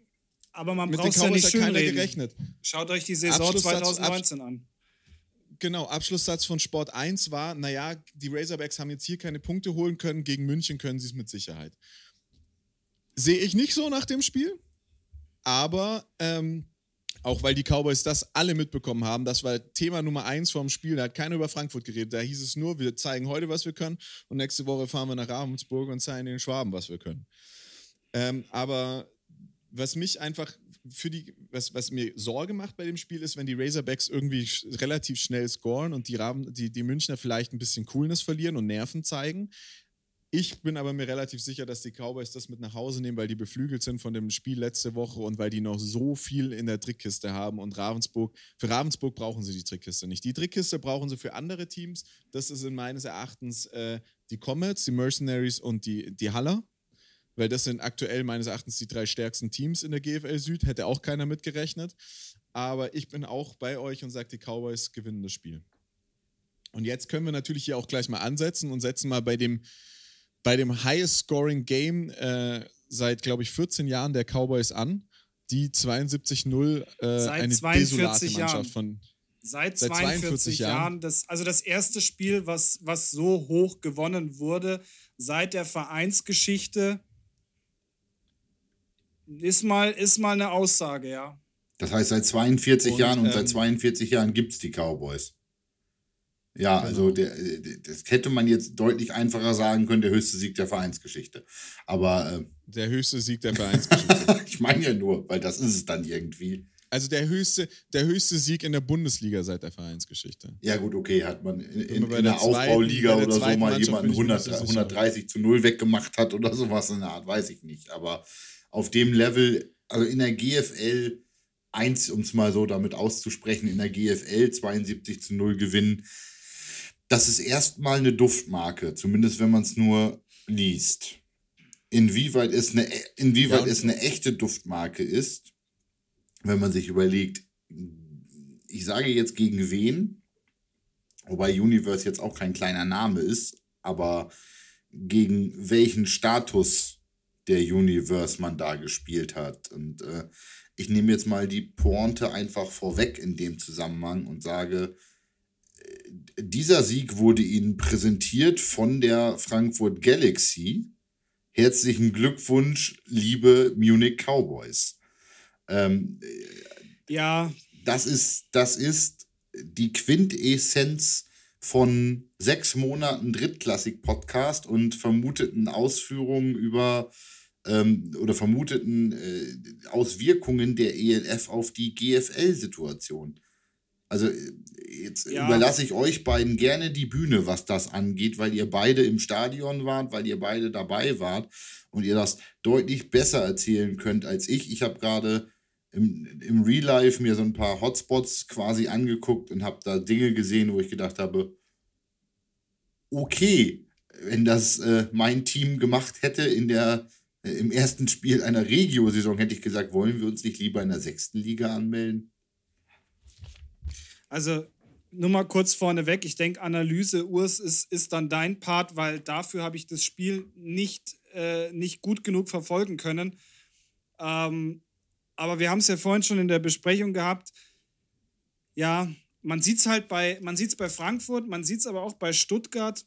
Speaker 1: Aber man braucht ja nicht schön keiner reden. gerechnet. Schaut euch die Saison 2019 an.
Speaker 3: Genau, Abschlusssatz von Sport 1 war, naja, die Razorbacks haben jetzt hier keine Punkte holen können, gegen München können sie es mit Sicherheit. Sehe ich nicht so nach dem Spiel, aber ähm, auch weil die Cowboys das alle mitbekommen haben, das war Thema Nummer 1 vom Spiel, da hat keiner über Frankfurt geredet, da hieß es nur, wir zeigen heute, was wir können und nächste Woche fahren wir nach Ravensburg und zeigen den Schwaben, was wir können. Ähm, aber was mich einfach für die, was, was mir Sorge macht bei dem Spiel ist, wenn die Razorbacks irgendwie sch relativ schnell scoren und die, Raben, die, die Münchner vielleicht ein bisschen Coolness verlieren und Nerven zeigen. Ich bin aber mir relativ sicher, dass die Cowboys das mit nach Hause nehmen, weil die beflügelt sind von dem Spiel letzte Woche und weil die noch so viel in der Trickkiste haben. Und Ravensburg, für Ravensburg brauchen sie die Trickkiste nicht. Die Trickkiste brauchen sie für andere Teams. Das ist in meines Erachtens äh, die Comets, die Mercenaries und die, die Haller weil das sind aktuell meines Erachtens die drei stärksten Teams in der GFL Süd. Hätte auch keiner mitgerechnet. Aber ich bin auch bei euch und sage, die Cowboys gewinnen das Spiel. Und jetzt können wir natürlich hier auch gleich mal ansetzen und setzen mal bei dem, bei dem highest scoring Game äh, seit, glaube ich, 14 Jahren der Cowboys an. Die 72-0, äh, eine desolate Mannschaft
Speaker 1: Jahren.
Speaker 3: von.
Speaker 1: Seit 42, seit 42 Jahren. Jahren. Das, also das erste Spiel, was, was so hoch gewonnen wurde, seit der Vereinsgeschichte ist mal, ist mal eine Aussage, ja.
Speaker 2: Das heißt, seit 42 und, Jahren und ähm, seit 42 Jahren gibt es die Cowboys. Ja, genau. also der, das hätte man jetzt deutlich einfacher sagen können, der höchste Sieg der Vereinsgeschichte. Aber. Äh,
Speaker 3: der höchste Sieg der Vereinsgeschichte.
Speaker 2: ich meine ja nur, weil das ist es dann irgendwie.
Speaker 3: Also der höchste, der höchste Sieg in der Bundesliga seit der Vereinsgeschichte.
Speaker 2: Ja, gut, okay, hat man in, in, in der, Aufbauliga oder so mal jemanden 100, 130 zu 0 weggemacht hat oder sowas in der Art, weiß ich nicht. Aber auf dem Level, also in der GFL 1, um es mal so damit auszusprechen, in der GFL 72 zu 0 gewinnen, das ist erstmal eine Duftmarke, zumindest wenn man es nur liest. Inwieweit es eine, inwieweit ja, es eine echte Duftmarke ist, wenn man sich überlegt, ich sage jetzt gegen wen, wobei Universe jetzt auch kein kleiner Name ist, aber gegen welchen Status der Universe man da gespielt hat. Und äh, ich nehme jetzt mal die Pointe einfach vorweg in dem Zusammenhang und sage, äh, dieser Sieg wurde Ihnen präsentiert von der Frankfurt Galaxy. Herzlichen Glückwunsch, liebe Munich Cowboys. Ähm,
Speaker 1: ja.
Speaker 2: Das ist, das ist die Quintessenz von sechs Monaten Drittklassik-Podcast und vermuteten Ausführungen über ähm, oder vermuteten äh, Auswirkungen der ELF auf die GFL-Situation. Also jetzt ja. überlasse ich euch beiden gerne die Bühne, was das angeht, weil ihr beide im Stadion wart, weil ihr beide dabei wart und ihr das deutlich besser erzählen könnt als ich. Ich habe gerade im, im Real Life mir so ein paar Hotspots quasi angeguckt und habe da Dinge gesehen, wo ich gedacht habe, okay, wenn das äh, mein Team gemacht hätte in der äh, im ersten Spiel einer Regio-Saison, hätte ich gesagt, wollen wir uns nicht lieber in der sechsten Liga anmelden?
Speaker 1: Also nur mal kurz vorneweg, ich denke, Analyse, Urs, ist, ist dann dein Part, weil dafür habe ich das Spiel nicht, äh, nicht gut genug verfolgen können. Ähm, aber wir haben es ja vorhin schon in der Besprechung gehabt. Ja, man sieht es halt bei, man sieht es bei Frankfurt, man sieht es aber auch bei Stuttgart.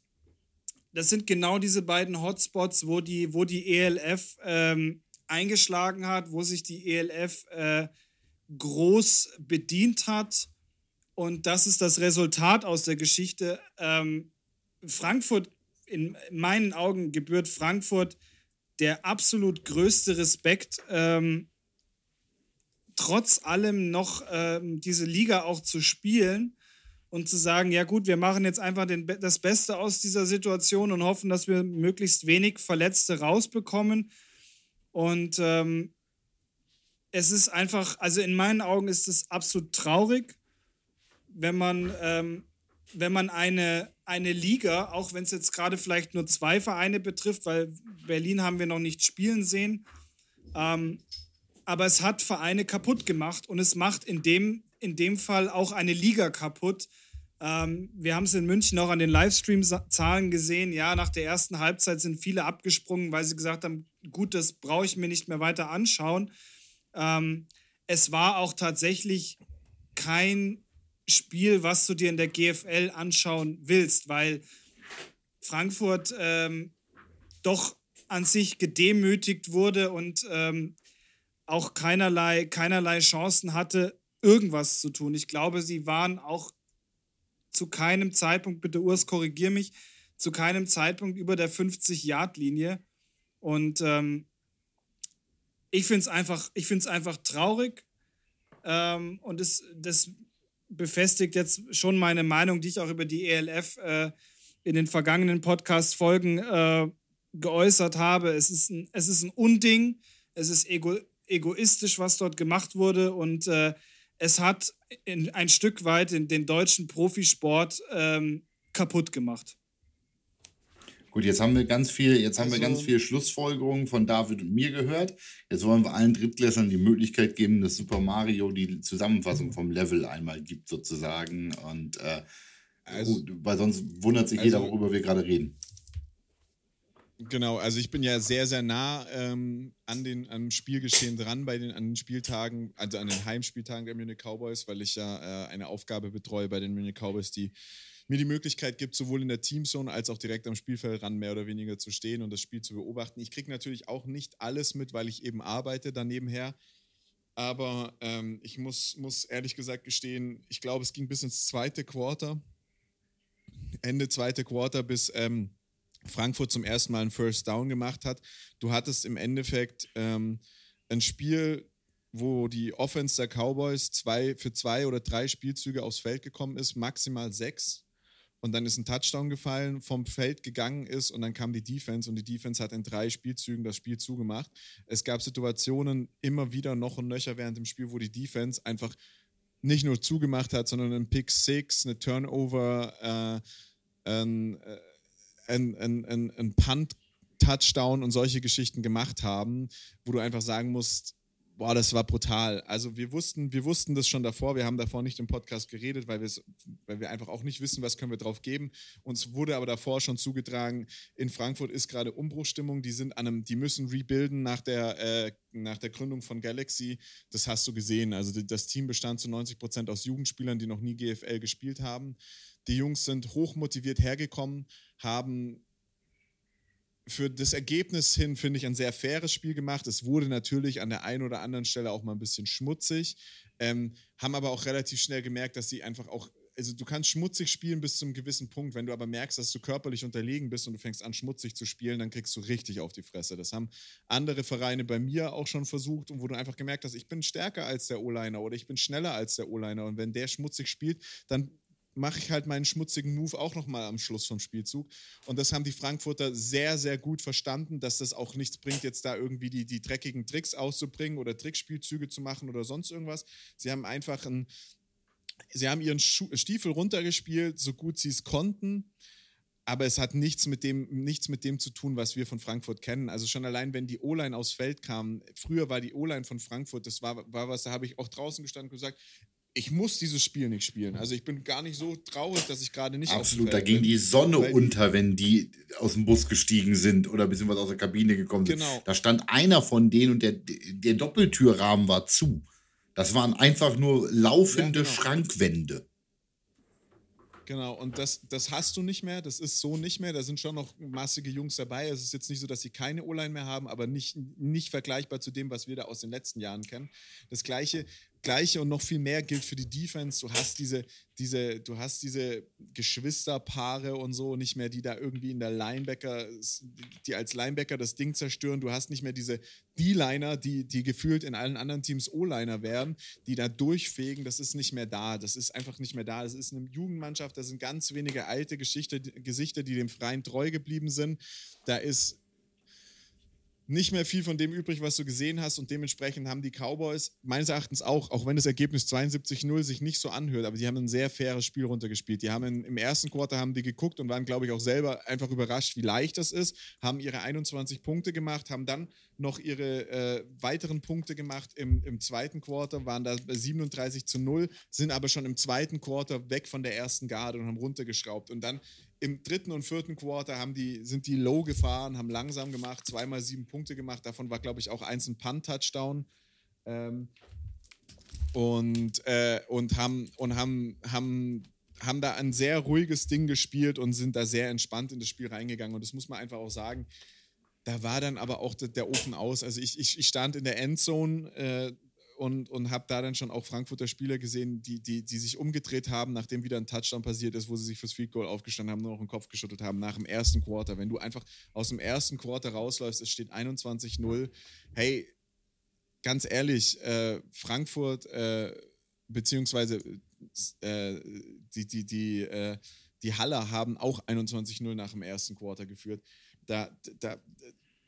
Speaker 1: Das sind genau diese beiden Hotspots, wo die, wo die ELF ähm, eingeschlagen hat, wo sich die ELF äh, groß bedient hat. Und das ist das Resultat aus der Geschichte. Ähm, Frankfurt, in meinen Augen gebührt Frankfurt der absolut größte Respekt. Ähm, trotz allem noch ähm, diese Liga auch zu spielen und zu sagen, ja gut, wir machen jetzt einfach den, das Beste aus dieser Situation und hoffen, dass wir möglichst wenig Verletzte rausbekommen. Und ähm, es ist einfach, also in meinen Augen ist es absolut traurig, wenn man, ähm, wenn man eine, eine Liga, auch wenn es jetzt gerade vielleicht nur zwei Vereine betrifft, weil Berlin haben wir noch nicht spielen sehen, ähm, aber es hat Vereine kaputt gemacht und es macht in dem, in dem Fall auch eine Liga kaputt. Ähm, wir haben es in München auch an den Livestream-Zahlen gesehen. Ja, nach der ersten Halbzeit sind viele abgesprungen, weil sie gesagt haben, gut, das brauche ich mir nicht mehr weiter anschauen. Ähm, es war auch tatsächlich kein Spiel, was du dir in der GFL anschauen willst, weil Frankfurt ähm, doch an sich gedemütigt wurde und ähm, auch keinerlei, keinerlei Chancen hatte, irgendwas zu tun. Ich glaube, sie waren auch zu keinem Zeitpunkt, bitte Urs, korrigier mich, zu keinem Zeitpunkt über der 50-Yard-Linie. Und ähm, ich finde es einfach, einfach traurig. Ähm, und es, das befestigt jetzt schon meine Meinung, die ich auch über die ELF äh, in den vergangenen Podcast-Folgen äh, geäußert habe. Es ist, ein, es ist ein Unding, es ist ego egoistisch, was dort gemacht wurde und äh, es hat in, ein Stück weit in den deutschen Profisport ähm, kaputt gemacht.
Speaker 2: Gut, jetzt haben wir ganz viel, jetzt haben also, wir ganz viel Schlussfolgerungen von David und mir gehört. Jetzt wollen wir allen Drittklässlern die Möglichkeit geben, dass Super Mario die Zusammenfassung vom Level einmal gibt, sozusagen. Und äh, also, gut, weil sonst wundert sich also, jeder, worüber wir gerade reden.
Speaker 3: Genau, also ich bin ja sehr, sehr nah ähm, an den, am Spielgeschehen dran, bei den, an den Spieltagen, also an den Heimspieltagen der Munich Cowboys, weil ich ja äh, eine Aufgabe betreue bei den Munich Cowboys, die mir die Möglichkeit gibt, sowohl in der Teamzone als auch direkt am Spielfeld ran mehr oder weniger zu stehen und das Spiel zu beobachten. Ich kriege natürlich auch nicht alles mit, weil ich eben arbeite danebenher. Aber ähm, ich muss, muss ehrlich gesagt gestehen, ich glaube, es ging bis ins zweite Quarter Ende zweite Quarter, bis ähm, Frankfurt zum ersten Mal einen First Down gemacht hat. Du hattest im Endeffekt ähm, ein Spiel, wo die Offense der Cowboys zwei, für zwei oder drei Spielzüge aufs Feld gekommen ist, maximal sechs. Und dann ist ein Touchdown gefallen, vom Feld gegangen ist und dann kam die Defense und die Defense hat in drei Spielzügen das Spiel zugemacht. Es gab Situationen immer wieder noch und nöcher während dem Spiel, wo die Defense einfach nicht nur zugemacht hat, sondern ein Pick Six, eine Turnover, äh, ein, äh, ein, ein, ein, ein Punt Touchdown und solche Geschichten gemacht haben, wo du einfach sagen musst, boah, das war brutal. Also wir wussten, wir wussten das schon davor, wir haben davor nicht im Podcast geredet, weil, weil wir einfach auch nicht wissen, was können wir drauf geben. Uns wurde aber davor schon zugetragen, in Frankfurt ist gerade Umbruchstimmung, die sind an einem, die müssen rebuilden nach der, äh, nach der Gründung von Galaxy. Das hast du gesehen. Also das Team bestand zu 90 Prozent aus Jugendspielern, die noch nie GFL gespielt haben. Die Jungs sind hochmotiviert hergekommen, haben für das Ergebnis hin, finde ich, ein sehr faires Spiel gemacht. Es wurde natürlich an der einen oder anderen Stelle auch mal ein bisschen schmutzig, ähm, haben aber auch relativ schnell gemerkt, dass sie einfach auch, also du kannst schmutzig spielen bis zu einem gewissen Punkt. Wenn du aber merkst, dass du körperlich unterlegen bist und du fängst an, schmutzig zu spielen, dann kriegst du richtig auf die Fresse. Das haben andere Vereine bei mir auch schon versucht und wo du einfach gemerkt hast, ich bin stärker als der O-Liner oder ich bin schneller als der O-Liner und wenn der schmutzig spielt, dann mache ich halt meinen schmutzigen Move auch nochmal am Schluss vom Spielzug. Und das haben die Frankfurter sehr, sehr gut verstanden, dass das auch nichts bringt, jetzt da irgendwie die, die dreckigen Tricks auszubringen oder Trickspielzüge zu machen oder sonst irgendwas. Sie haben einfach ein, sie haben ihren Stiefel runtergespielt, so gut sie es konnten. Aber es hat nichts mit, dem, nichts mit dem zu tun, was wir von Frankfurt kennen. Also schon allein, wenn die O-Line aufs Feld kam, früher war die O-Line von Frankfurt, das war, war was, da habe ich auch draußen gestanden und gesagt, ich muss dieses Spiel nicht spielen. Also ich bin gar nicht so traurig, dass ich gerade nicht
Speaker 2: Absolut, da ging die Sonne unter, wenn die aus dem Bus gestiegen sind oder beziehungsweise aus der Kabine gekommen sind. Genau. Da stand einer von denen und der, der Doppeltürrahmen war zu. Das waren einfach nur laufende ja, genau. Schrankwände.
Speaker 3: Genau, und das, das hast du nicht mehr, das ist so nicht mehr. Da sind schon noch massige Jungs dabei. Es ist jetzt nicht so, dass sie keine O-Line mehr haben, aber nicht, nicht vergleichbar zu dem, was wir da aus den letzten Jahren kennen. Das gleiche Gleiche und noch viel mehr gilt für die Defense. Du hast diese, diese, du hast diese Geschwisterpaare und so nicht mehr, die da irgendwie in der Linebacker, die als Linebacker das Ding zerstören. Du hast nicht mehr diese D-Liner, die, die gefühlt in allen anderen Teams O-Liner werden, die da durchfegen. Das ist nicht mehr da. Das ist einfach nicht mehr da. Das ist eine Jugendmannschaft. Da sind ganz wenige alte Geschichte, Gesichter, die dem Freien treu geblieben sind. Da ist nicht mehr viel von dem übrig, was du gesehen hast. Und dementsprechend haben die Cowboys meines Erachtens auch, auch wenn das Ergebnis 72-0 sich nicht so anhört, aber die haben ein sehr faires Spiel runtergespielt. Die haben in, im ersten Quarter haben die geguckt und waren, glaube ich, auch selber einfach überrascht, wie leicht das ist, haben ihre 21 Punkte gemacht, haben dann noch ihre äh, weiteren Punkte gemacht im, im zweiten Quarter, waren da 37 zu 0, sind aber schon im zweiten Quarter weg von der ersten Garde und haben runtergeschraubt. Und dann im dritten und vierten Quarter haben die, sind die low gefahren, haben langsam gemacht, zweimal sieben Punkte gemacht. Davon war, glaube ich, auch eins ein Punt-Touchdown. Ähm, und, äh, und haben, und haben, haben, haben da ein sehr ruhiges Ding gespielt und sind da sehr entspannt in das Spiel reingegangen. Und das muss man einfach auch sagen. Da war dann aber auch der Ofen aus. Also ich, ich, ich stand in der Endzone, äh, und, und habe da dann schon auch Frankfurter Spieler gesehen, die, die, die sich umgedreht haben, nachdem wieder ein Touchdown passiert ist, wo sie sich fürs Field Goal aufgestanden haben, nur noch den Kopf geschüttelt haben nach dem ersten Quarter. Wenn du einfach aus dem ersten Quarter rausläufst, es steht 21-0, hey, ganz ehrlich, äh, Frankfurt, äh, beziehungsweise äh, die, die, die, äh, die Haller haben auch 21-0 nach dem ersten Quarter geführt. Da, da,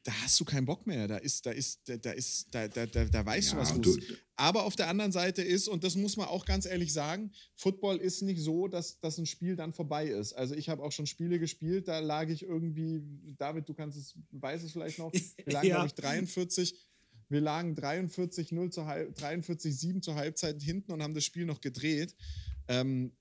Speaker 3: da hast du keinen Bock mehr. Da ist, da ist, da ist, da, da, da, da weißt ja, du, was los ist. Aber auf der anderen Seite ist, und das muss man auch ganz ehrlich sagen, Football ist nicht so, dass, dass ein Spiel dann vorbei ist. Also ich habe auch schon Spiele gespielt, da lag ich irgendwie, David, du kannst es, weißt es vielleicht noch, wir lagen, ja. glaube ich, 43. Wir lagen 43, 0 zur 43, 7 zur Halbzeit hinten und haben das Spiel noch gedreht. Ähm,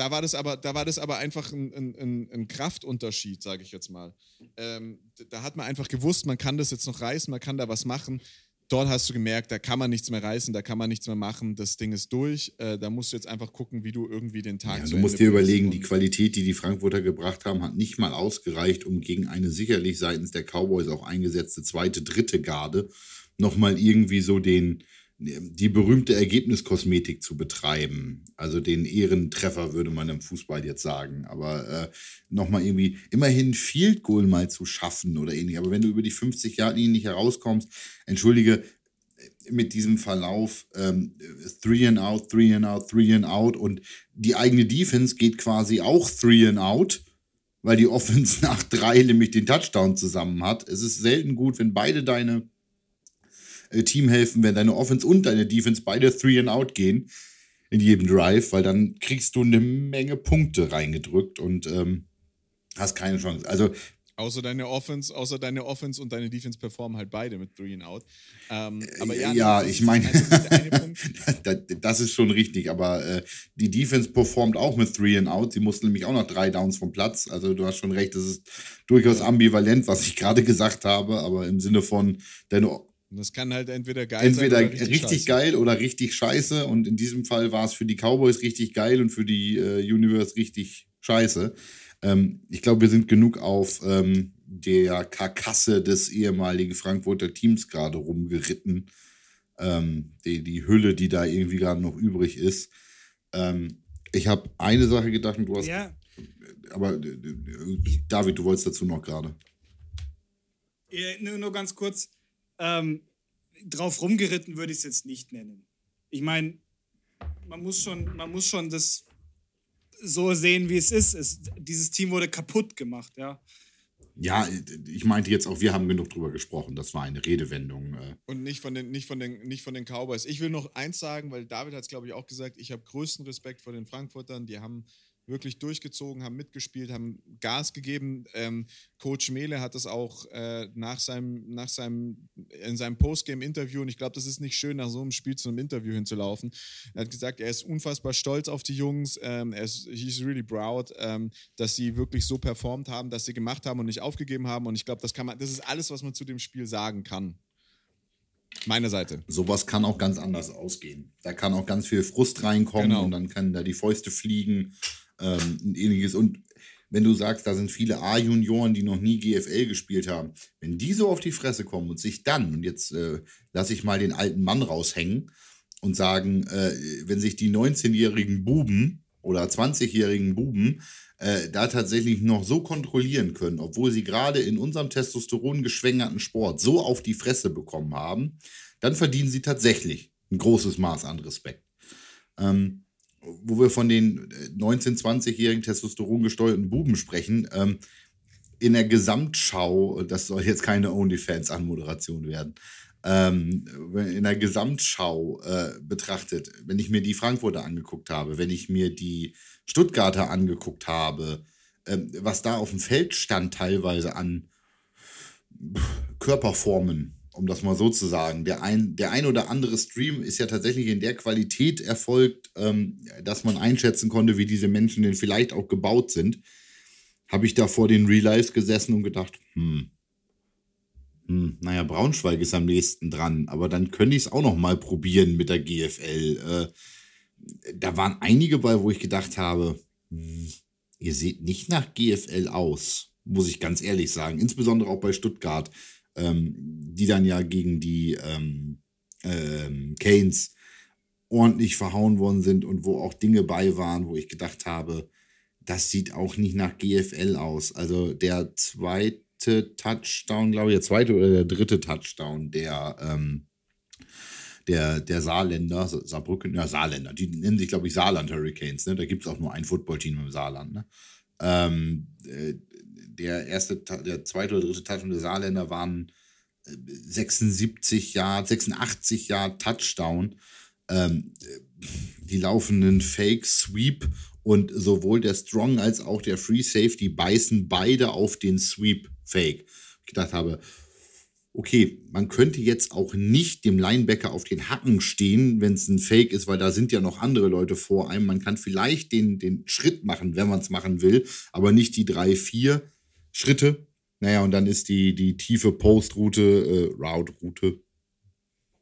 Speaker 3: da war das aber, da war das aber einfach ein, ein, ein Kraftunterschied, sage ich jetzt mal. Ähm, da hat man einfach gewusst, man kann das jetzt noch reißen, man kann da was machen. Dort hast du gemerkt, da kann man nichts mehr reißen, da kann man nichts mehr machen, das Ding ist durch. Äh, da musst du jetzt einfach gucken, wie du irgendwie den Tag
Speaker 2: ja, Du musst dir überlegen, die Qualität, die die Frankfurter gebracht haben, hat nicht mal ausgereicht, um gegen eine sicherlich seitens der Cowboys auch eingesetzte zweite, dritte Garde nochmal irgendwie so den, die berühmte Ergebniskosmetik zu betreiben. Also den Ehrentreffer würde man im Fußball jetzt sagen. Aber äh, nochmal irgendwie, immerhin Field Goal mal zu schaffen oder ähnlich. Aber wenn du über die 50 Jahre nicht herauskommst, entschuldige, mit diesem Verlauf ähm, three and out, three and out, three and out und die eigene Defense geht quasi auch three and out, weil die Offense nach drei nämlich den Touchdown zusammen hat. Es ist selten gut, wenn beide deine äh, Team helfen, wenn deine Offense und deine Defense beide Three and Out gehen in jedem Drive, weil dann kriegst du eine Menge Punkte reingedrückt und ähm, hast keine Chance. Also
Speaker 3: Außer deine Offense, außer deine Offense und deine Defense performen halt beide mit Three and Out. Ähm,
Speaker 2: aber ja, ja ich meine, das ist schon richtig, aber äh, die Defense performt auch mit Three and Out. Sie mussten nämlich auch noch drei Downs vom Platz. Also du hast schon recht, das ist durchaus ambivalent, was ich gerade gesagt habe, aber im Sinne von deine
Speaker 3: und das kann halt entweder geil
Speaker 2: entweder sein. Entweder richtig, richtig geil oder richtig scheiße. Und in diesem Fall war es für die Cowboys richtig geil und für die äh, Universe richtig scheiße. Ähm, ich glaube, wir sind genug auf ähm, der Karkasse des ehemaligen Frankfurter Teams gerade rumgeritten. Ähm, die, die Hülle, die da irgendwie gerade noch übrig ist. Ähm, ich habe eine Sache gedacht und du hast. Ja. Aber äh, David, du wolltest dazu noch gerade.
Speaker 1: Ja, nur, nur ganz kurz ähm, drauf rumgeritten würde ich es jetzt nicht nennen. Ich meine, man muss schon, man muss schon das so sehen, wie es ist. Es, dieses Team wurde kaputt gemacht, ja.
Speaker 2: Ja, ich meinte jetzt auch, wir haben genug drüber gesprochen. Das war eine Redewendung.
Speaker 3: Äh. Und nicht von, den, nicht, von den, nicht von den Cowboys. Ich will noch eins sagen, weil David hat es, glaube ich, auch gesagt, ich habe größten Respekt vor den Frankfurtern. Die haben wirklich durchgezogen, haben mitgespielt, haben Gas gegeben. Ähm, Coach Mele hat das auch äh, nach seinem, nach seinem, in seinem Postgame-Interview, und ich glaube, das ist nicht schön, nach so einem Spiel zu einem Interview hinzulaufen. Er hat gesagt, er ist unfassbar stolz auf die Jungs, ähm, er ist he's really proud, ähm, dass sie wirklich so performt haben, dass sie gemacht haben und nicht aufgegeben haben. Und ich glaube, das kann man, das ist alles, was man zu dem Spiel sagen kann. Meine Seite.
Speaker 2: Sowas kann auch ganz anders ausgehen. Da kann auch ganz viel Frust reinkommen genau. und dann können da die Fäuste fliegen ähm, und ähnliches. Und wenn du sagst, da sind viele A-Junioren, die noch nie GFL gespielt haben, wenn die so auf die Fresse kommen und sich dann, und jetzt äh, lasse ich mal den alten Mann raushängen und sagen, äh, wenn sich die 19-jährigen Buben oder 20-jährigen Buben äh, da tatsächlich noch so kontrollieren können, obwohl sie gerade in unserem Testosteron geschwängerten Sport so auf die Fresse bekommen haben, dann verdienen sie tatsächlich ein großes Maß an Respekt. Ähm, wo wir von den 19-, äh, 20-jährigen Testosteron gesteuerten Buben sprechen, ähm, in der Gesamtschau, das soll jetzt keine OnlyFans-Anmoderation werden, ähm, in der Gesamtschau äh, betrachtet, wenn ich mir die Frankfurter angeguckt habe, wenn ich mir die Stuttgarter angeguckt habe, äh, was da auf dem Feld stand teilweise an Körperformen, um das mal so zu sagen. Der ein, der ein oder andere Stream ist ja tatsächlich in der Qualität erfolgt, ähm, dass man einschätzen konnte, wie diese Menschen denn vielleicht auch gebaut sind. Habe ich da vor den Real Lives gesessen und gedacht, hm, hm, naja, Braunschweig ist am nächsten dran, aber dann könnte ich es auch noch mal probieren mit der GFL. Äh, da waren einige bei, wo ich gedacht habe, hm, ihr seht nicht nach GFL aus, muss ich ganz ehrlich sagen. Insbesondere auch bei Stuttgart ähm, die dann ja gegen die ähm, ähm, Canes ordentlich verhauen worden sind und wo auch Dinge bei waren, wo ich gedacht habe, das sieht auch nicht nach GFL aus. Also der zweite Touchdown, glaube ich, der zweite oder der dritte Touchdown der, ähm, der, der Saarländer, Saarbrücken, ja, Saarländer, die nennen sich, glaube ich, Saarland Hurricanes, ne? Da gibt es auch nur ein Footballteam im Saarland, ne? Ähm, äh, der erste, der zweite oder dritte Touchdown der Saarländer waren 76 Jahre, 86 Jahre Touchdown. Ähm, die laufenden Fake Sweep und sowohl der Strong als auch der Free Safety beißen beide auf den Sweep Fake. Ich gedacht habe, okay, man könnte jetzt auch nicht dem Linebacker auf den Hacken stehen, wenn es ein Fake ist, weil da sind ja noch andere Leute vor einem. Man kann vielleicht den, den Schritt machen, wenn man es machen will, aber nicht die drei, vier. Schritte. Naja, und dann ist die, die tiefe Post-Route, äh, Route-Route,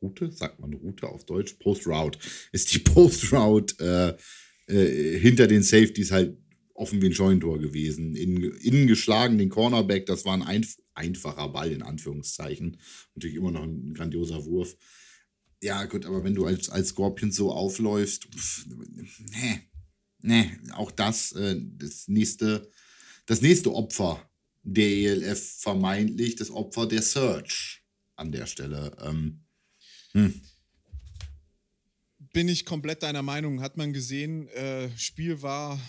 Speaker 2: Route, sagt man Route auf Deutsch, Post-Route, ist die Post-Route äh, äh, hinter den Safeties halt offen wie ein Scheunentor gewesen. In, innen geschlagen, den Cornerback, das war ein einf einfacher Ball in Anführungszeichen. Natürlich immer noch ein grandioser Wurf. Ja, gut, aber wenn du als, als Scorpion so aufläufst, nee, nee, auch das, äh, das nächste, das nächste Opfer der ELF vermeintlich, das Opfer der Search an der Stelle. Ähm, hm.
Speaker 3: Bin ich komplett deiner Meinung. Hat man gesehen, äh, Spiel war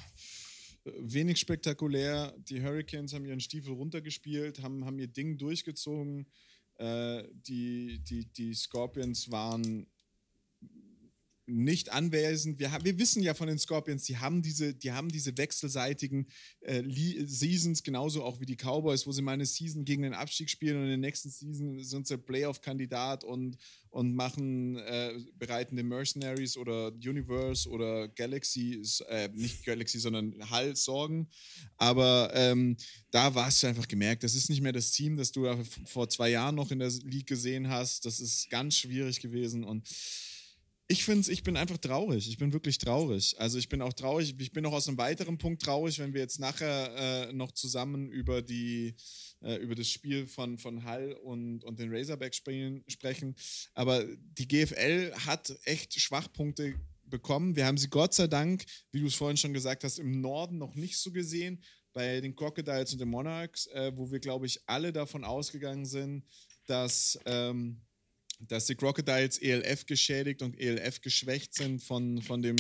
Speaker 3: wenig spektakulär. Die Hurricanes haben ihren Stiefel runtergespielt, haben, haben ihr Ding durchgezogen. Äh, die, die, die Scorpions waren nicht anwesend. Wir, wir wissen ja von den Scorpions, die haben diese, die haben diese wechselseitigen äh, Seasons, genauso auch wie die Cowboys, wo sie mal eine Season gegen den Abstieg spielen und in der nächsten Season sind sie Playoff-Kandidat und, und machen, äh, bereiten den Mercenaries oder Universe oder Galaxy, äh, nicht Galaxy, sondern Hull Sorgen. Aber ähm, da warst du einfach gemerkt, das ist nicht mehr das Team, das du vor zwei Jahren noch in der League gesehen hast. Das ist ganz schwierig gewesen und ich finde ich bin einfach traurig. Ich bin wirklich traurig. Also ich bin auch traurig. Ich bin noch aus einem weiteren Punkt traurig, wenn wir jetzt nachher äh, noch zusammen über die äh, über das Spiel von, von Hall und, und den Razorback spielen, sprechen. Aber die GFL hat echt Schwachpunkte bekommen. Wir haben sie Gott sei Dank, wie du es vorhin schon gesagt hast, im Norden noch nicht so gesehen. Bei den Crocodiles und den Monarchs, äh, wo wir, glaube ich, alle davon ausgegangen sind, dass ähm, dass die Crocodiles ELF geschädigt und ELF geschwächt sind von, von, dem,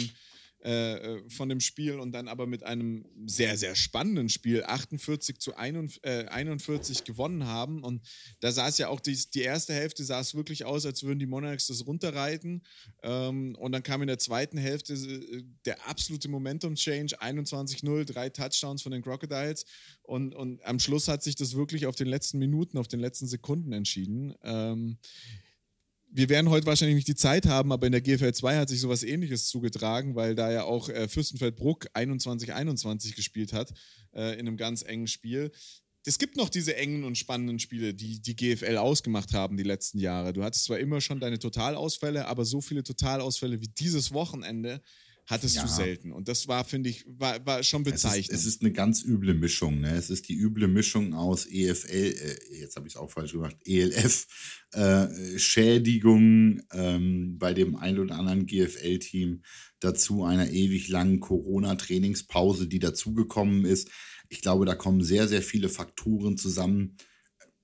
Speaker 3: äh, äh, von dem Spiel und dann aber mit einem sehr, sehr spannenden Spiel 48 zu 41, äh, 41 gewonnen haben. Und da sah es ja auch, die, die erste Hälfte sah es wirklich aus, als würden die Monarchs das runterreiten. Ähm, und dann kam in der zweiten Hälfte äh, der absolute Momentum-Change, 21-0, drei Touchdowns von den Crocodiles. Und, und am Schluss hat sich das wirklich auf den letzten Minuten, auf den letzten Sekunden entschieden. Ähm, wir werden heute wahrscheinlich nicht die Zeit haben, aber in der GFL 2 hat sich sowas ähnliches zugetragen, weil da ja auch äh, Fürstenfeldbruck 21-21 gespielt hat äh, in einem ganz engen Spiel. Es gibt noch diese engen und spannenden Spiele, die die GFL ausgemacht haben die letzten Jahre. Du hattest zwar immer schon deine Totalausfälle, aber so viele Totalausfälle wie dieses Wochenende hattest ja. du selten. Und das war, finde ich, war, war schon bezeichnend.
Speaker 2: Es ist, es ist, eine ganz üble Mischung. Ne? Es ist die üble Mischung aus EFL, äh, jetzt habe ich es auch falsch gemacht, ELF, äh, Schädigung ähm, bei dem ein oder anderen GFL-Team, dazu einer ewig langen Corona-Trainingspause, die dazugekommen ist. Ich glaube, da kommen sehr, sehr viele Faktoren zusammen,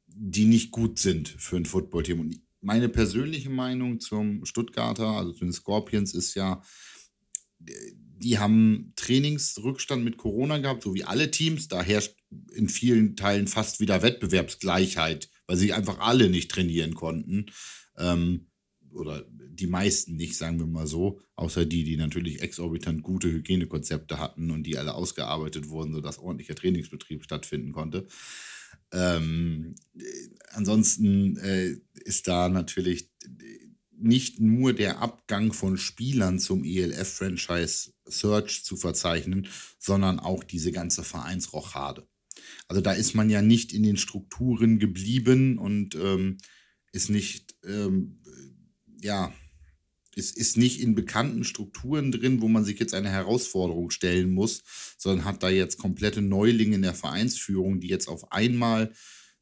Speaker 2: die nicht gut sind für ein Footballteam. Und meine persönliche Meinung zum Stuttgarter, also zu den Scorpions, ist ja, die haben Trainingsrückstand mit Corona gehabt, so wie alle Teams. Da herrscht in vielen Teilen fast wieder Wettbewerbsgleichheit, weil sie einfach alle nicht trainieren konnten. Ähm, oder die meisten nicht, sagen wir mal so, außer die, die natürlich exorbitant gute Hygienekonzepte hatten und die alle ausgearbeitet wurden, sodass ordentlicher Trainingsbetrieb stattfinden konnte. Ähm, ansonsten äh, ist da natürlich nicht nur der Abgang von Spielern zum ELF-Franchise Search zu verzeichnen, sondern auch diese ganze Vereinsrochade. Also da ist man ja nicht in den Strukturen geblieben und ähm, ist nicht, ähm, ja, ist, ist nicht in bekannten Strukturen drin, wo man sich jetzt eine Herausforderung stellen muss, sondern hat da jetzt komplette Neulinge in der Vereinsführung, die jetzt auf einmal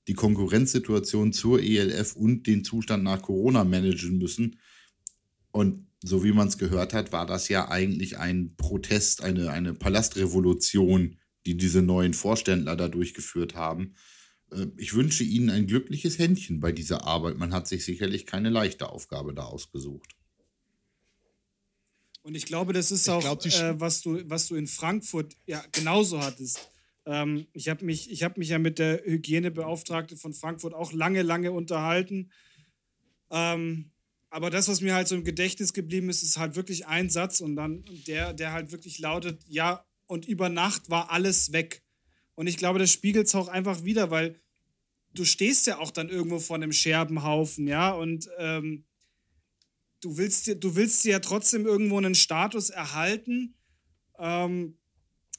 Speaker 2: die Konkurrenzsituation zur ELF und den Zustand nach Corona managen müssen. Und so wie man es gehört hat, war das ja eigentlich ein Protest, eine, eine Palastrevolution, die diese neuen Vorständler da durchgeführt haben. Äh, ich wünsche Ihnen ein glückliches Händchen bei dieser Arbeit. Man hat sich sicherlich keine leichte Aufgabe da ausgesucht.
Speaker 1: Und ich glaube, das ist ich auch, glaub, äh, was, du, was du in Frankfurt ja genauso hattest. Ähm, ich habe mich, hab mich ja mit der Hygienebeauftragte von Frankfurt auch lange, lange unterhalten. Ähm, aber das, was mir halt so im Gedächtnis geblieben ist, ist halt wirklich ein Satz und dann der, der halt wirklich lautet, ja, und über Nacht war alles weg. Und ich glaube, das spiegelt es auch einfach wieder, weil du stehst ja auch dann irgendwo vor einem Scherbenhaufen, ja, und ähm, du willst dir, du willst ja trotzdem irgendwo einen Status erhalten. Ähm,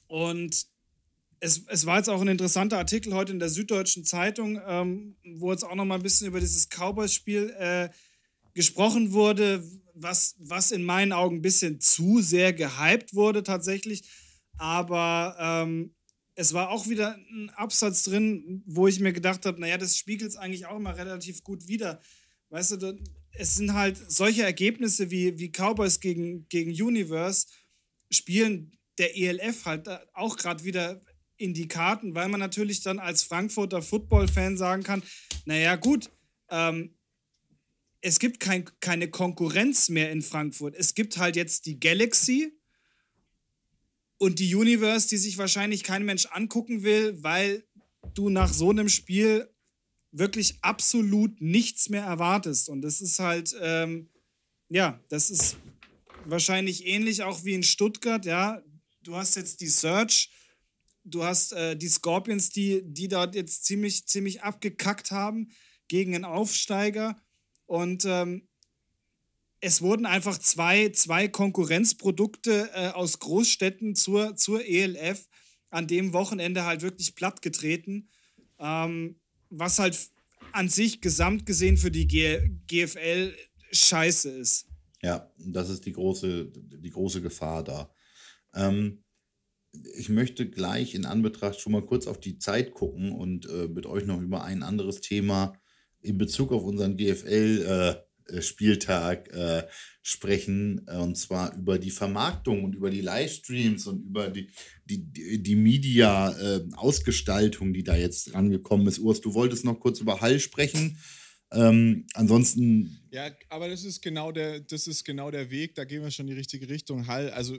Speaker 1: und es, es war jetzt auch ein interessanter Artikel heute in der Süddeutschen Zeitung, ähm, wo jetzt auch noch mal ein bisschen über dieses Cowboys-Spiel äh, gesprochen wurde, was, was in meinen Augen ein bisschen zu sehr gehypt wurde tatsächlich. Aber ähm, es war auch wieder ein Absatz drin, wo ich mir gedacht habe, naja, das spiegelt es eigentlich auch immer relativ gut wider. weißt du, es sind halt solche Ergebnisse wie, wie Cowboys gegen, gegen Universe spielen der ELF halt auch gerade wieder in die Karten, weil man natürlich dann als Frankfurter Football-Fan sagen kann, naja gut, ähm, es gibt kein, keine Konkurrenz mehr in Frankfurt. Es gibt halt jetzt die Galaxy und die Universe, die sich wahrscheinlich kein Mensch angucken will, weil du nach so einem Spiel wirklich absolut nichts mehr erwartest. Und das ist halt, ähm, ja, das ist wahrscheinlich ähnlich auch wie in Stuttgart, ja. Du hast jetzt die Search, du hast äh, die Scorpions, die, die dort jetzt ziemlich, ziemlich abgekackt haben gegen einen Aufsteiger. Und ähm, es wurden einfach zwei, zwei Konkurrenzprodukte äh, aus Großstädten zur, zur ELF an dem Wochenende halt wirklich plattgetreten. Ähm, was halt an sich gesamt gesehen für die G GFL scheiße ist.
Speaker 2: Ja, das ist die große, die große Gefahr da. Ähm, ich möchte gleich in Anbetracht schon mal kurz auf die Zeit gucken und äh, mit euch noch über ein anderes Thema in Bezug auf unseren GFL-Spieltag äh, äh, sprechen, äh, und zwar über die Vermarktung und über die Livestreams und über die, die, die, Media-Ausgestaltung, die da jetzt rangekommen ist. Urs, du wolltest noch kurz über Hall sprechen. Ähm, ansonsten.
Speaker 3: Ja, aber das ist genau der, das ist genau der Weg. Da gehen wir schon in die richtige Richtung. Hall, also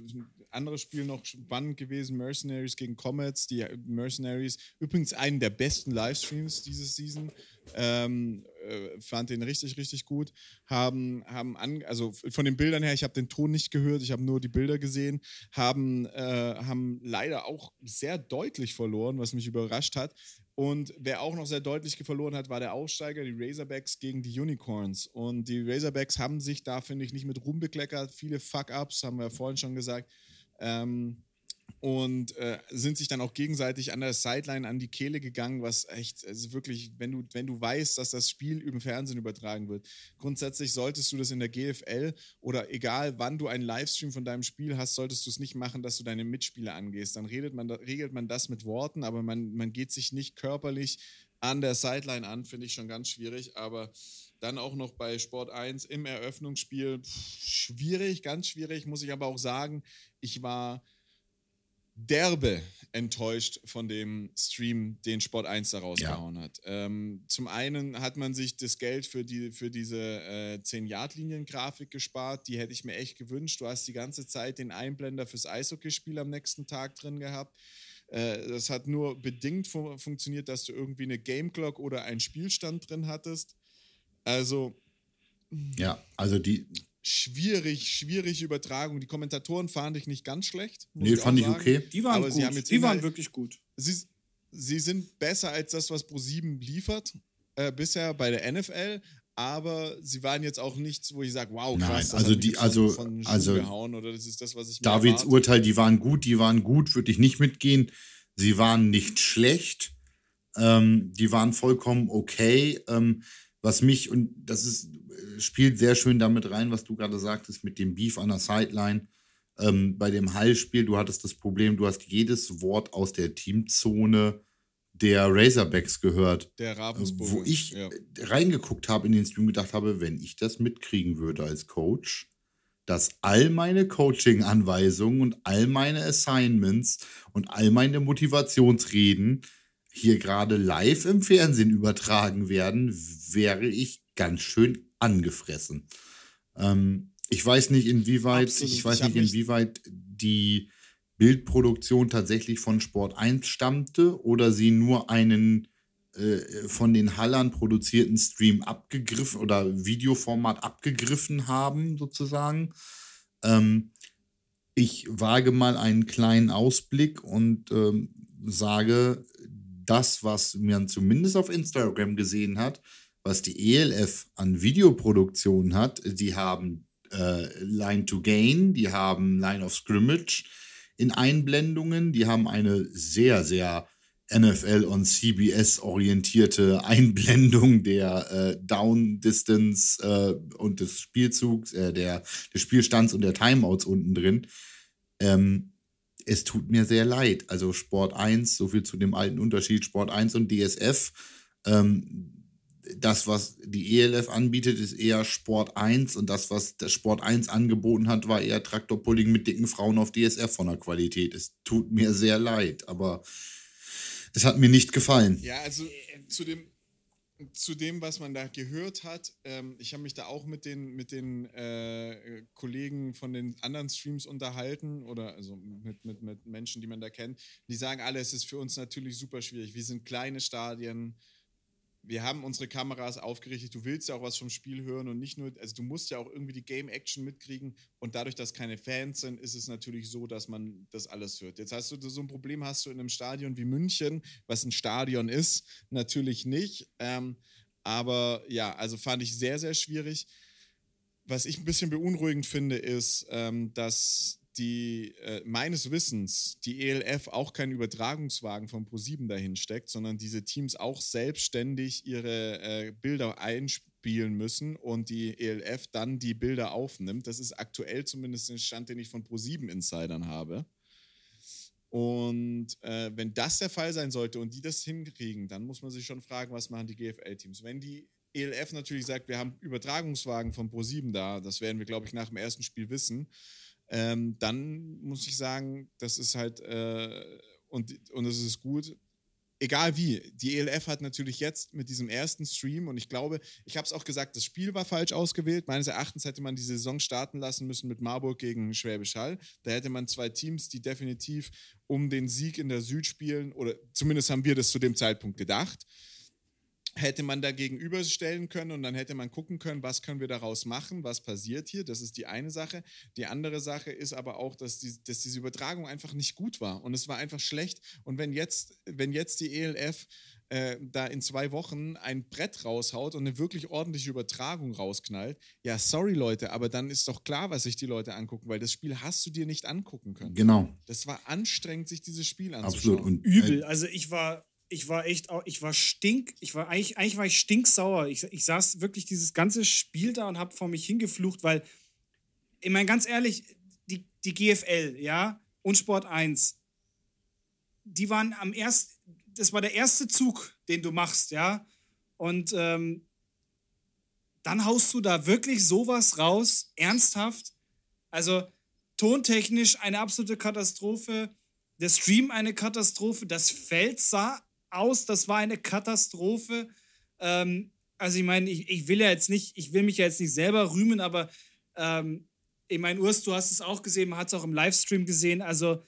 Speaker 3: anderes Spiel noch spannend gewesen: Mercenaries gegen Comets. Die Mercenaries, übrigens einen der besten Livestreams dieses Season. Ähm, äh, fand den richtig, richtig gut. Haben, haben an, also von den Bildern her, ich habe den Ton nicht gehört, ich habe nur die Bilder gesehen, haben, äh, haben leider auch sehr deutlich verloren, was mich überrascht hat. Und wer auch noch sehr deutlich verloren hat, war der Aufsteiger, die Razorbacks gegen die Unicorns. Und die Razorbacks haben sich da, finde ich, nicht mit Ruhm bekleckert. Viele Fuck-Ups, haben wir ja vorhin schon gesagt. Ähm, und äh, sind sich dann auch gegenseitig an der Sideline an die Kehle gegangen, was echt, also wirklich, wenn du, wenn du weißt, dass das Spiel im Fernsehen übertragen wird. Grundsätzlich solltest du das in der GFL oder egal wann du einen Livestream von deinem Spiel hast, solltest du es nicht machen, dass du deine Mitspieler angehst. Dann redet man, regelt man das mit Worten, aber man, man geht sich nicht körperlich an der Sideline an, finde ich schon ganz schwierig. Aber dann auch noch bei Sport 1 im Eröffnungsspiel, pff, schwierig, ganz schwierig, muss ich aber auch sagen. Ich war derbe enttäuscht von dem Stream, den Sport 1 da rausgehauen ja. hat. Ähm, zum einen hat man sich das Geld für, die, für diese äh, 10-Yard-Linien-Grafik gespart. Die hätte ich mir echt gewünscht. Du hast die ganze Zeit den Einblender fürs Eishockeyspiel am nächsten Tag drin gehabt. Äh, das hat nur bedingt fu funktioniert, dass du irgendwie eine Game Clock oder einen Spielstand drin hattest. Also.
Speaker 2: Ja, also die,
Speaker 3: schwierig, schwierige Übertragung. Die Kommentatoren fand ich nicht ganz schlecht.
Speaker 2: Nee, fand ich okay.
Speaker 1: Die waren Aber gut. die waren wirklich gut.
Speaker 3: Sie, sie sind besser als das, was Pro7 liefert äh, bisher bei der NFL. Aber sie waren jetzt auch nichts, wo ich sage, wow, krass.
Speaker 2: Nein, also die, also, von, von also gehauen oder das ist das, was ich Davids Urteil, die waren gut, die waren gut, würde ich nicht mitgehen. Sie waren nicht schlecht. Ähm, die waren vollkommen okay. Ähm, was mich, und das ist, äh, spielt sehr schön damit rein, was du gerade sagtest, mit dem Beef an der Sideline. Ähm, bei dem Hallspiel, du hattest das Problem, du hast jedes Wort aus der Teamzone der Razorbacks gehört.
Speaker 3: Der Ravensburg.
Speaker 2: Wo ich ja. reingeguckt habe in den Stream gedacht habe, wenn ich das mitkriegen würde als Coach, dass all meine Coaching-Anweisungen und all meine Assignments und all meine Motivationsreden hier gerade live im Fernsehen übertragen werden, wäre ich ganz schön angefressen. Ähm, ich weiß nicht, inwieweit, Absolut. ich weiß ich nicht, inwieweit die Bildproduktion tatsächlich von Sport 1 stammte oder sie nur einen äh, von den Hallern produzierten Stream abgegriffen oder Videoformat abgegriffen haben, sozusagen. Ähm, ich wage mal einen kleinen Ausblick und ähm, sage, das, was man zumindest auf Instagram gesehen hat, was die ELF an Videoproduktion hat, die haben äh, Line to Gain, die haben Line of Scrimmage in Einblendungen, die haben eine sehr, sehr NFL und CBS orientierte Einblendung der äh, Down Distance äh, und des Spielzugs, äh, der, des Spielstands und der Timeouts unten drin. Ähm, es tut mir sehr leid. Also Sport 1, so viel zu dem alten Unterschied, Sport 1 und DSF. Ähm, das, was die ELF anbietet, ist eher Sport 1 und das, was der Sport 1 angeboten hat, war eher Traktorpulling mit dicken Frauen auf DSF von der Qualität. Es tut mir sehr leid, aber es hat mir nicht gefallen.
Speaker 3: Ja, also zu dem, zu dem, was man da gehört hat, ähm, ich habe mich da auch mit den, mit den äh, Kollegen von den anderen Streams unterhalten oder also mit, mit, mit Menschen, die man da kennt. Die sagen alle, es ist für uns natürlich super schwierig. Wir sind kleine Stadien wir haben unsere Kameras aufgerichtet, du willst ja auch was vom Spiel hören und nicht nur, also du musst ja auch irgendwie die Game Action mitkriegen und dadurch, dass keine Fans sind, ist es natürlich so, dass man das alles hört. Jetzt hast du so ein Problem, hast du in einem Stadion wie München, was ein Stadion ist, natürlich nicht. Ähm, aber ja, also fand ich sehr, sehr schwierig. Was ich ein bisschen beunruhigend finde, ist, ähm, dass die äh, meines Wissens die ELF auch keinen Übertragungswagen von Pro7 dahin steckt, sondern diese Teams auch selbstständig ihre äh, Bilder einspielen müssen und die ELF dann die Bilder aufnimmt. Das ist aktuell zumindest ein Stand, den ich von Pro7 Insidern habe. Und äh, wenn das der Fall sein sollte und die das hinkriegen, dann muss man sich schon fragen, was machen die GFL-Teams. Wenn die ELF natürlich sagt, wir haben Übertragungswagen von Pro7 da, das werden wir, glaube ich, nach dem ersten Spiel wissen ähm, dann muss ich sagen, das ist halt, äh, und, und das ist gut. Egal wie, die ELF hat natürlich jetzt mit diesem ersten Stream, und ich glaube, ich habe es auch gesagt, das Spiel war falsch ausgewählt. Meines Erachtens hätte man die Saison starten lassen müssen mit Marburg gegen Schwäbisch Hall. Da hätte man zwei Teams, die definitiv um den Sieg in der Süd spielen, oder zumindest haben wir das zu dem Zeitpunkt gedacht hätte man da gegenüberstellen können und dann hätte man gucken können, was können wir daraus machen, was passiert hier. Das ist die eine Sache. Die andere Sache ist aber auch, dass, die, dass diese Übertragung einfach nicht gut war und es war einfach schlecht. Und wenn jetzt, wenn jetzt die ELF äh, da in zwei Wochen ein Brett raushaut und eine wirklich ordentliche Übertragung rausknallt, ja, sorry Leute, aber dann ist doch klar, was sich die Leute angucken, weil das Spiel hast du dir nicht angucken können.
Speaker 2: Genau.
Speaker 3: Das war anstrengend, sich dieses Spiel anzuschauen.
Speaker 1: Absolut. Und, Übel. Also ich war ich war echt, ich war stink, ich war eigentlich, eigentlich war ich stinksauer. Ich, ich saß wirklich dieses ganze Spiel da und habe vor mich hingeflucht, weil, ich meine, ganz ehrlich, die, die GFL, ja, und Sport 1, die waren am ersten, das war der erste Zug, den du machst, ja. Und ähm, dann haust du da wirklich sowas raus, ernsthaft. Also tontechnisch eine absolute Katastrophe, der Stream eine Katastrophe, das Feld sah aus. Das war eine Katastrophe. Ähm, also ich meine, ich, ich will ja jetzt nicht, ich will mich ja jetzt nicht selber rühmen, aber ähm, ich meine, Urs, du hast es auch gesehen, man hat es auch im Livestream gesehen. Also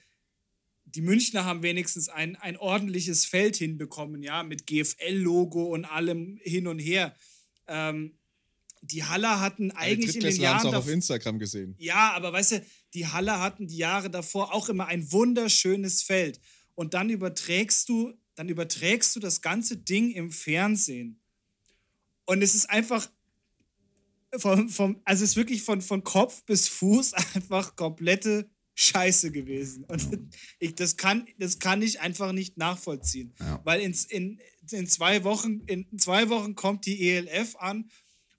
Speaker 1: die Münchner haben wenigstens ein, ein ordentliches Feld hinbekommen, ja, mit GFL-Logo und allem hin und her. Ähm, die Haller hatten eigentlich in den Jahren
Speaker 3: auch auf Instagram gesehen.
Speaker 1: Ja, aber weißt du, die Haller hatten die Jahre davor auch immer ein wunderschönes Feld. Und dann überträgst du dann überträgst du das ganze Ding im Fernsehen. Und es ist einfach vom, vom, also es ist wirklich von, von Kopf bis Fuß einfach komplette Scheiße gewesen. Und ich, das, kann, das kann ich einfach nicht nachvollziehen. Ja. Weil in, in, in, zwei Wochen, in zwei Wochen kommt die ELF an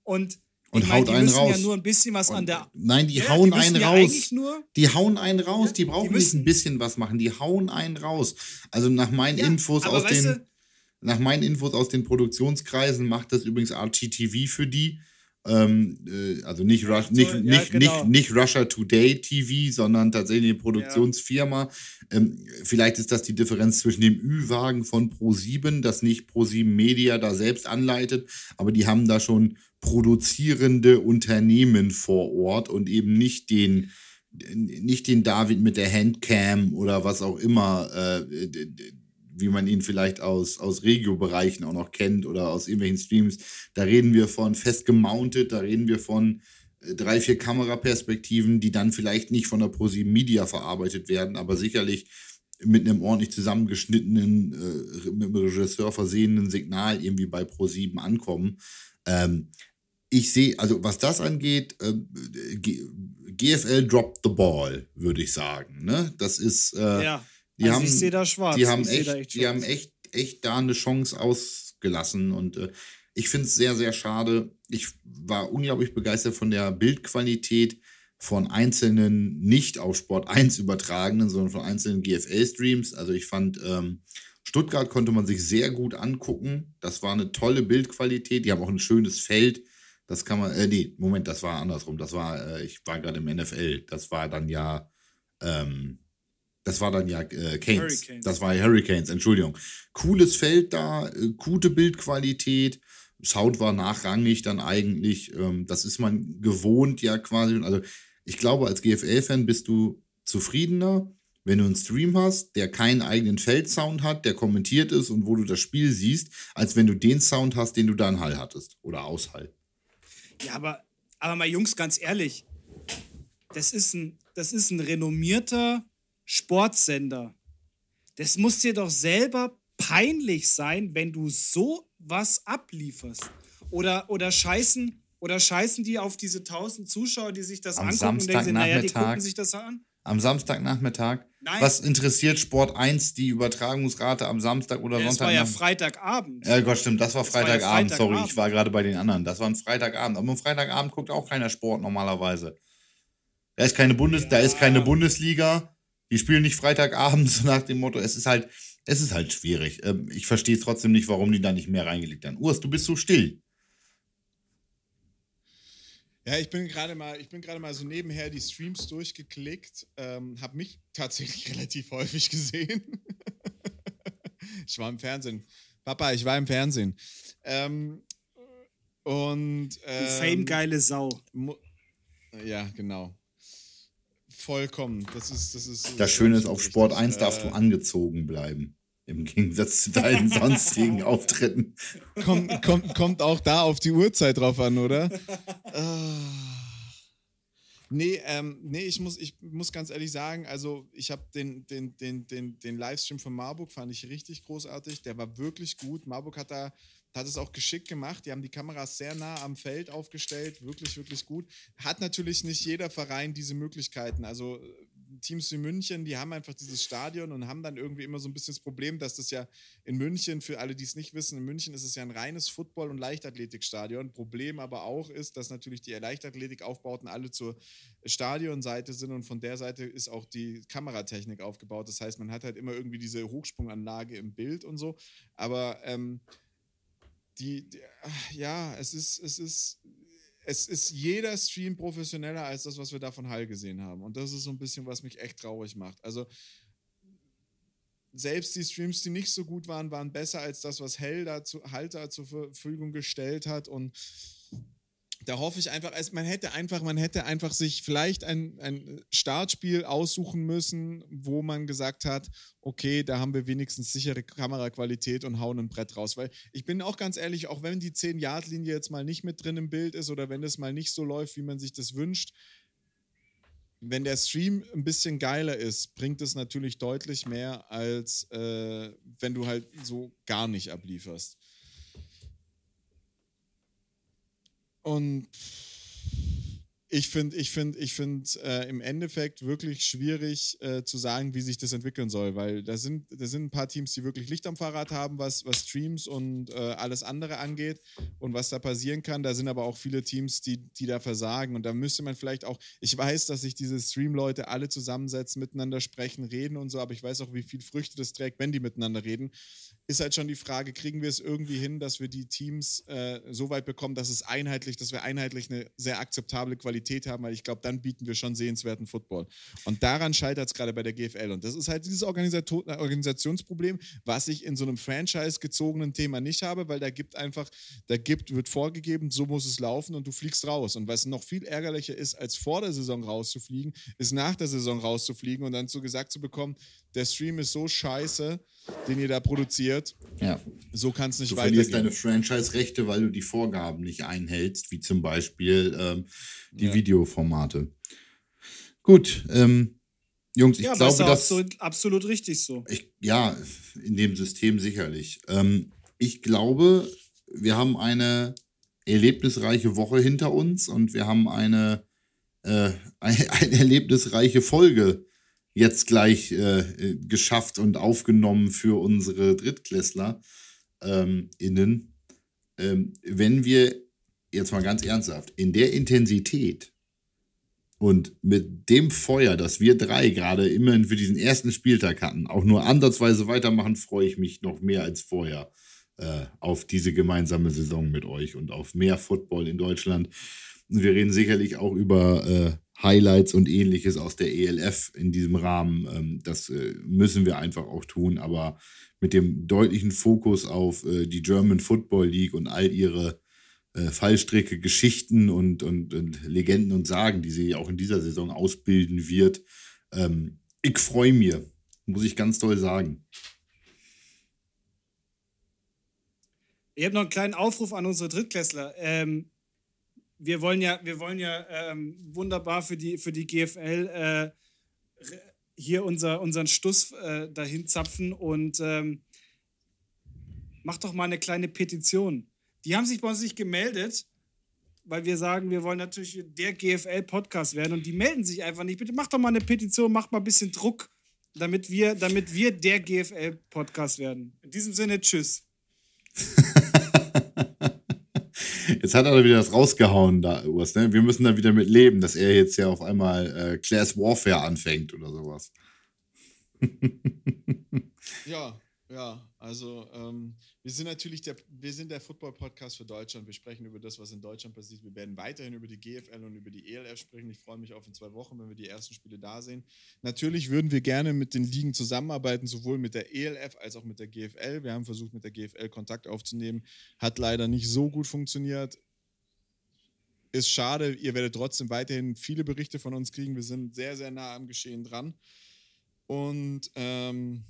Speaker 1: und
Speaker 2: und ich haut
Speaker 1: die
Speaker 2: einen
Speaker 1: müssen
Speaker 2: raus.
Speaker 1: ja nur ein bisschen was
Speaker 2: und,
Speaker 1: an der.
Speaker 2: Nein, die ja, hauen die einen ja raus. die hauen einen raus. die brauchen die müssen, nicht ein bisschen was machen. Die hauen einen raus. Also nach meinen ja, Infos aus den. Du, nach meinen Infos aus den Produktionskreisen macht das übrigens RTTV für die. Ähm, äh, also nicht, so, nicht, nicht, genau. nicht, nicht Russia Today TV, sondern tatsächlich eine Produktionsfirma. Ähm, vielleicht ist das die Differenz zwischen dem Ü-Wagen von Pro7, das nicht Pro7 Media da selbst anleitet, aber die haben da schon produzierende Unternehmen vor Ort und eben nicht den, nicht den David mit der Handcam oder was auch immer, äh, wie man ihn vielleicht aus, aus Regio-Bereichen auch noch kennt oder aus irgendwelchen Streams. Da reden wir von fest gemountet, da reden wir von äh, drei, vier Kameraperspektiven, die dann vielleicht nicht von der ProSieben Media verarbeitet werden, aber sicherlich mit einem ordentlich zusammengeschnittenen, äh, mit einem Regisseur versehenen Signal irgendwie bei ProSieben ankommen. Ähm, ich sehe, also was das angeht, äh, GFL dropped the ball, würde ich sagen. Ne? Das ist. Äh, ja, die also haben, ich sehe da schwarz. Die haben, echt, echt die haben echt, echt da eine Chance ausgelassen und äh, ich finde es sehr, sehr schade. Ich war unglaublich begeistert von der Bildqualität von einzelnen, nicht auf Sport 1 übertragenen, sondern von einzelnen GFL-Streams. Also ich fand ähm, Stuttgart konnte man sich sehr gut angucken. Das war eine tolle Bildqualität. Die haben auch ein schönes Feld. Das kann man, äh, nee, Moment, das war andersrum. Das war, äh, ich war gerade im NFL. Das war dann ja, ähm, das war dann ja äh, Canes. Hurricanes. Das war Hurricanes, Entschuldigung. Cooles Feld da, äh, gute Bildqualität. Sound war nachrangig dann eigentlich. Ähm, das ist man gewohnt ja quasi. Also ich glaube, als GFL-Fan bist du zufriedener, wenn du einen Stream hast, der keinen eigenen Feldsound hat, der kommentiert ist und wo du das Spiel siehst, als wenn du den Sound hast, den du da in Hall hattest oder Aushall.
Speaker 1: Ja, aber, aber mal Jungs, ganz ehrlich, das ist ein, das ist ein renommierter Sportsender. Das muss dir doch selber peinlich sein, wenn du so was ablieferst. Oder, oder scheißen, oder scheißen die auf diese tausend Zuschauer, die sich das Am angucken und denken, naja, die gucken sich das an?
Speaker 2: Am Samstagnachmittag? Nein. Was interessiert Sport 1 die Übertragungsrate am Samstag oder ja, Sonntag?
Speaker 1: Das war ja Freitagabend.
Speaker 2: Ja, Gott, stimmt, das war das Freitagabend. War ja Freitagabend. Sorry, ich war gerade bei den anderen. Das war ein Freitagabend. Aber am Freitagabend guckt auch keiner Sport normalerweise. Da ist keine, Bundes ja. da ist keine Bundesliga. Die spielen nicht Freitagabend so nach dem Motto. Es ist halt, es ist halt schwierig. Ähm, ich verstehe trotzdem nicht, warum die da nicht mehr reingelegt haben. Urs, du bist so still.
Speaker 3: Ja, ich bin gerade mal, ich bin gerade mal so nebenher die Streams durchgeklickt, ähm, habe mich tatsächlich relativ häufig gesehen. ich war im Fernsehen. Papa, ich war im Fernsehen. Ähm, und ähm,
Speaker 1: Fame geile Sau.
Speaker 3: Ja, genau. Vollkommen. Das ist das ist.
Speaker 2: Das Schöne ist, auf Sport 1 darfst du äh, angezogen bleiben. Im Gegensatz zu deinen sonstigen Auftritten.
Speaker 3: Kommt, kommt, kommt auch da auf die Uhrzeit drauf an, oder? Ah. Nee, ähm, nee, ich muss, ich muss ganz ehrlich sagen, also ich habe den, den, den, den, den Livestream von Marburg fand ich richtig großartig. Der war wirklich gut. Marburg hat da hat es auch geschickt gemacht. Die haben die Kameras sehr nah am Feld aufgestellt. Wirklich, wirklich gut. Hat natürlich nicht jeder Verein diese Möglichkeiten. Also Teams wie München, die haben einfach dieses Stadion und haben dann irgendwie immer so ein bisschen das Problem, dass das ja in München, für alle, die es nicht wissen, in München ist es ja ein reines Football- und Leichtathletikstadion. Problem aber auch ist, dass natürlich die Leichtathletikaufbauten alle zur Stadionseite sind und von der Seite ist auch die Kameratechnik aufgebaut. Das heißt, man hat halt immer irgendwie diese Hochsprunganlage im Bild und so. Aber ähm, die, die, ja, es ist, es ist es ist jeder Stream professioneller als das, was wir da von Hall gesehen haben. Und das ist so ein bisschen, was mich echt traurig macht. Also selbst die Streams, die nicht so gut waren, waren besser als das, was Hell dazu, Halter zur Verfügung gestellt hat. Und da hoffe ich einfach, also man hätte einfach, man hätte einfach sich vielleicht ein, ein Startspiel aussuchen müssen, wo man gesagt hat, okay, da haben wir wenigstens sichere Kameraqualität und hauen ein Brett raus. Weil ich bin auch ganz ehrlich, auch wenn die 10-Yard-Linie jetzt mal nicht mit drin im Bild ist oder wenn es mal nicht so läuft, wie man sich das wünscht, wenn der Stream ein bisschen geiler ist, bringt es natürlich deutlich mehr, als äh, wenn du halt so gar nicht ablieferst. Und ich finde ich find, ich find, äh, im Endeffekt wirklich schwierig äh, zu sagen, wie sich das entwickeln soll, weil da sind, da sind ein paar Teams, die wirklich Licht am Fahrrad haben, was, was Streams und äh, alles andere angeht und was da passieren kann. Da sind aber auch viele Teams, die, die da versagen. Und da müsste man vielleicht auch, ich weiß, dass sich diese Stream-Leute alle zusammensetzen, miteinander sprechen, reden und so, aber ich weiß auch, wie viel Früchte das trägt, wenn die miteinander reden ist halt schon die Frage, kriegen wir es irgendwie hin, dass wir die Teams äh, so weit bekommen, dass es einheitlich, dass wir einheitlich eine sehr akzeptable Qualität haben, weil ich glaube, dann bieten wir schon sehenswerten Football. Und daran scheitert es gerade bei der GFL. Und das ist halt dieses Organisationsproblem, was ich in so einem Franchise-gezogenen Thema nicht habe, weil da gibt einfach, da gibt, wird vorgegeben, so muss es laufen und du fliegst raus. Und was noch viel ärgerlicher ist, als vor der Saison rauszufliegen, ist nach der Saison rauszufliegen und dann so gesagt zu bekommen, der Stream ist so scheiße, den ihr da produziert.
Speaker 2: Ja.
Speaker 3: So kann es nicht
Speaker 2: du
Speaker 3: weitergehen.
Speaker 2: Du verlierst deine Franchise-Rechte, weil du die Vorgaben nicht einhältst, wie zum Beispiel ähm, die ja. Videoformate. Gut, ähm, Jungs, ich ja, glaube, das
Speaker 1: absolut, absolut richtig so.
Speaker 2: Ich, ja, in dem System sicherlich. Ähm, ich glaube, wir haben eine erlebnisreiche Woche hinter uns und wir haben eine, äh, eine, eine erlebnisreiche Folge jetzt gleich äh, geschafft und aufgenommen für unsere Drittklässler ähm, innen. Ähm, wenn wir jetzt mal ganz ernsthaft in der Intensität Und mit dem Feuer, das wir drei gerade immerhin für diesen ersten Spieltag hatten, auch nur ansatzweise weitermachen, freue ich mich noch mehr als vorher äh, auf diese gemeinsame Saison mit euch und auf mehr Football in Deutschland. Wir reden sicherlich auch über äh, Highlights und ähnliches aus der ELF in diesem Rahmen. Ähm, das äh, müssen wir einfach auch tun, aber mit dem deutlichen Fokus auf äh, die German Football League und all ihre äh, Fallstricke, Geschichten und, und, und, Legenden und Sagen, die sie auch in dieser Saison ausbilden wird. Ähm, ich freue mich, muss ich ganz toll sagen.
Speaker 1: Ich habe noch einen kleinen Aufruf an unsere Drittklässler. Ähm, wir wollen ja, wir wollen ja ähm, wunderbar für die, für die GFL äh, hier unser, unseren Stuss äh, dahin zapfen und ähm, mach doch mal eine kleine Petition. Die haben sich bei uns nicht gemeldet, weil wir sagen, wir wollen natürlich der GFL-Podcast werden und die melden sich einfach nicht. Bitte mach doch mal eine Petition, mach mal ein bisschen Druck, damit wir, damit wir der GFL-Podcast werden. In diesem Sinne, tschüss.
Speaker 2: Jetzt hat er wieder das rausgehauen, da, Urs. Ne? Wir müssen da wieder mit leben, dass er jetzt ja auf einmal äh, Class Warfare anfängt oder sowas.
Speaker 3: ja, ja, also ähm, wir sind natürlich der, wir sind der Football-Podcast für Deutschland. Wir sprechen über das, was in Deutschland passiert. Wir werden weiterhin über die GFL und über die ELF sprechen. Ich freue mich auf in zwei Wochen, wenn wir die ersten Spiele da sehen. Natürlich würden wir gerne mit den Ligen zusammenarbeiten, sowohl mit der ELF als auch mit der GFL. Wir haben versucht, mit der GFL Kontakt aufzunehmen. Hat leider nicht so gut funktioniert. Ist schade. Ihr werdet trotzdem weiterhin viele Berichte von uns kriegen. Wir sind sehr, sehr nah am Geschehen dran. Und ähm,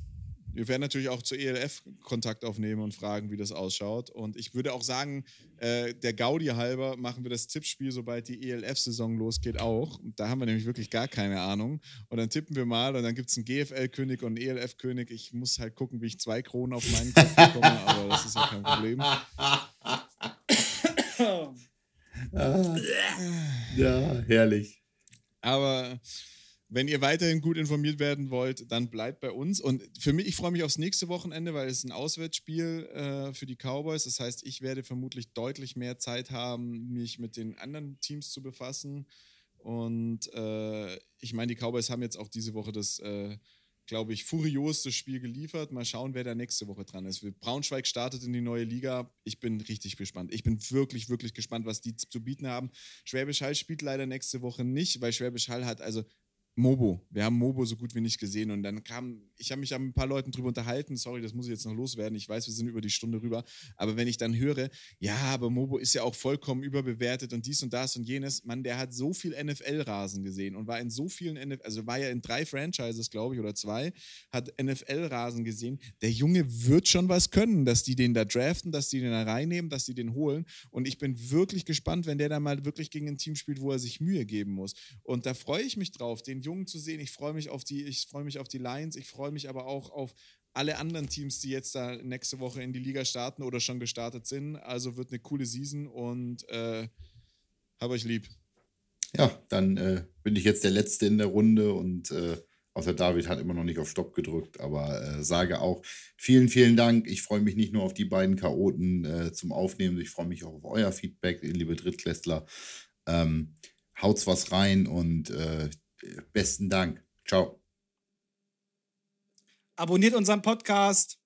Speaker 3: wir werden natürlich auch zur ELF Kontakt aufnehmen und fragen, wie das ausschaut. Und ich würde auch sagen, äh, der Gaudi halber machen wir das Tippspiel, sobald die ELF-Saison losgeht, auch. Da haben wir nämlich wirklich gar keine Ahnung. Und dann tippen wir mal und dann gibt es einen GFL-König und einen ELF-König. Ich muss halt gucken, wie ich zwei Kronen auf meinen Kopf bekomme, aber das ist ja kein Problem.
Speaker 2: ja, herrlich.
Speaker 3: Aber wenn ihr weiterhin gut informiert werden wollt, dann bleibt bei uns. Und für mich, ich freue mich aufs nächste Wochenende, weil es ist ein Auswärtsspiel äh, für die Cowboys. Das heißt, ich werde vermutlich deutlich mehr Zeit haben, mich mit den anderen Teams zu befassen. Und äh, ich meine, die Cowboys haben jetzt auch diese Woche das, äh, glaube ich, furiosste Spiel geliefert. Mal schauen, wer da nächste Woche dran ist. Braunschweig startet in die neue Liga. Ich bin richtig gespannt. Ich bin wirklich, wirklich gespannt, was die zu bieten haben. Schwäbisch Hall spielt leider nächste Woche nicht, weil Schwäbisch Hall hat also Mobo. Wir haben Mobo so gut wie nicht gesehen. Und dann kam, ich habe mich mit ein paar Leuten drüber unterhalten. Sorry, das muss ich jetzt noch loswerden. Ich weiß, wir sind über die Stunde rüber. Aber wenn ich dann höre, ja, aber Mobo ist ja auch vollkommen überbewertet und dies und das und jenes, Mann, der hat so viel NFL-Rasen gesehen und war in so vielen NFL, also war ja in drei Franchises, glaube ich, oder zwei, hat NFL-Rasen gesehen. Der Junge wird schon was können, dass die den da draften, dass die den da reinnehmen, dass die den holen. Und ich bin wirklich gespannt, wenn der da mal wirklich gegen ein Team spielt, wo er sich Mühe geben muss. Und da freue ich mich drauf, den Jungen zu sehen. Ich freue mich auf die, ich freue mich auf die Lions, ich freue mich aber auch auf alle anderen Teams, die jetzt da nächste Woche in die Liga starten oder schon gestartet sind. Also wird eine coole Season und äh, habe euch lieb.
Speaker 2: Ja, dann äh, bin ich jetzt der Letzte in der Runde und äh, außer David hat immer noch nicht auf Stopp gedrückt, aber äh, sage auch vielen, vielen Dank. Ich freue mich nicht nur auf die beiden Chaoten äh, zum Aufnehmen, ich freue mich auch auf euer Feedback, liebe Drittklässler. Ähm, haut's was rein und äh, besten Dank. Ciao.
Speaker 1: Abonniert unseren Podcast.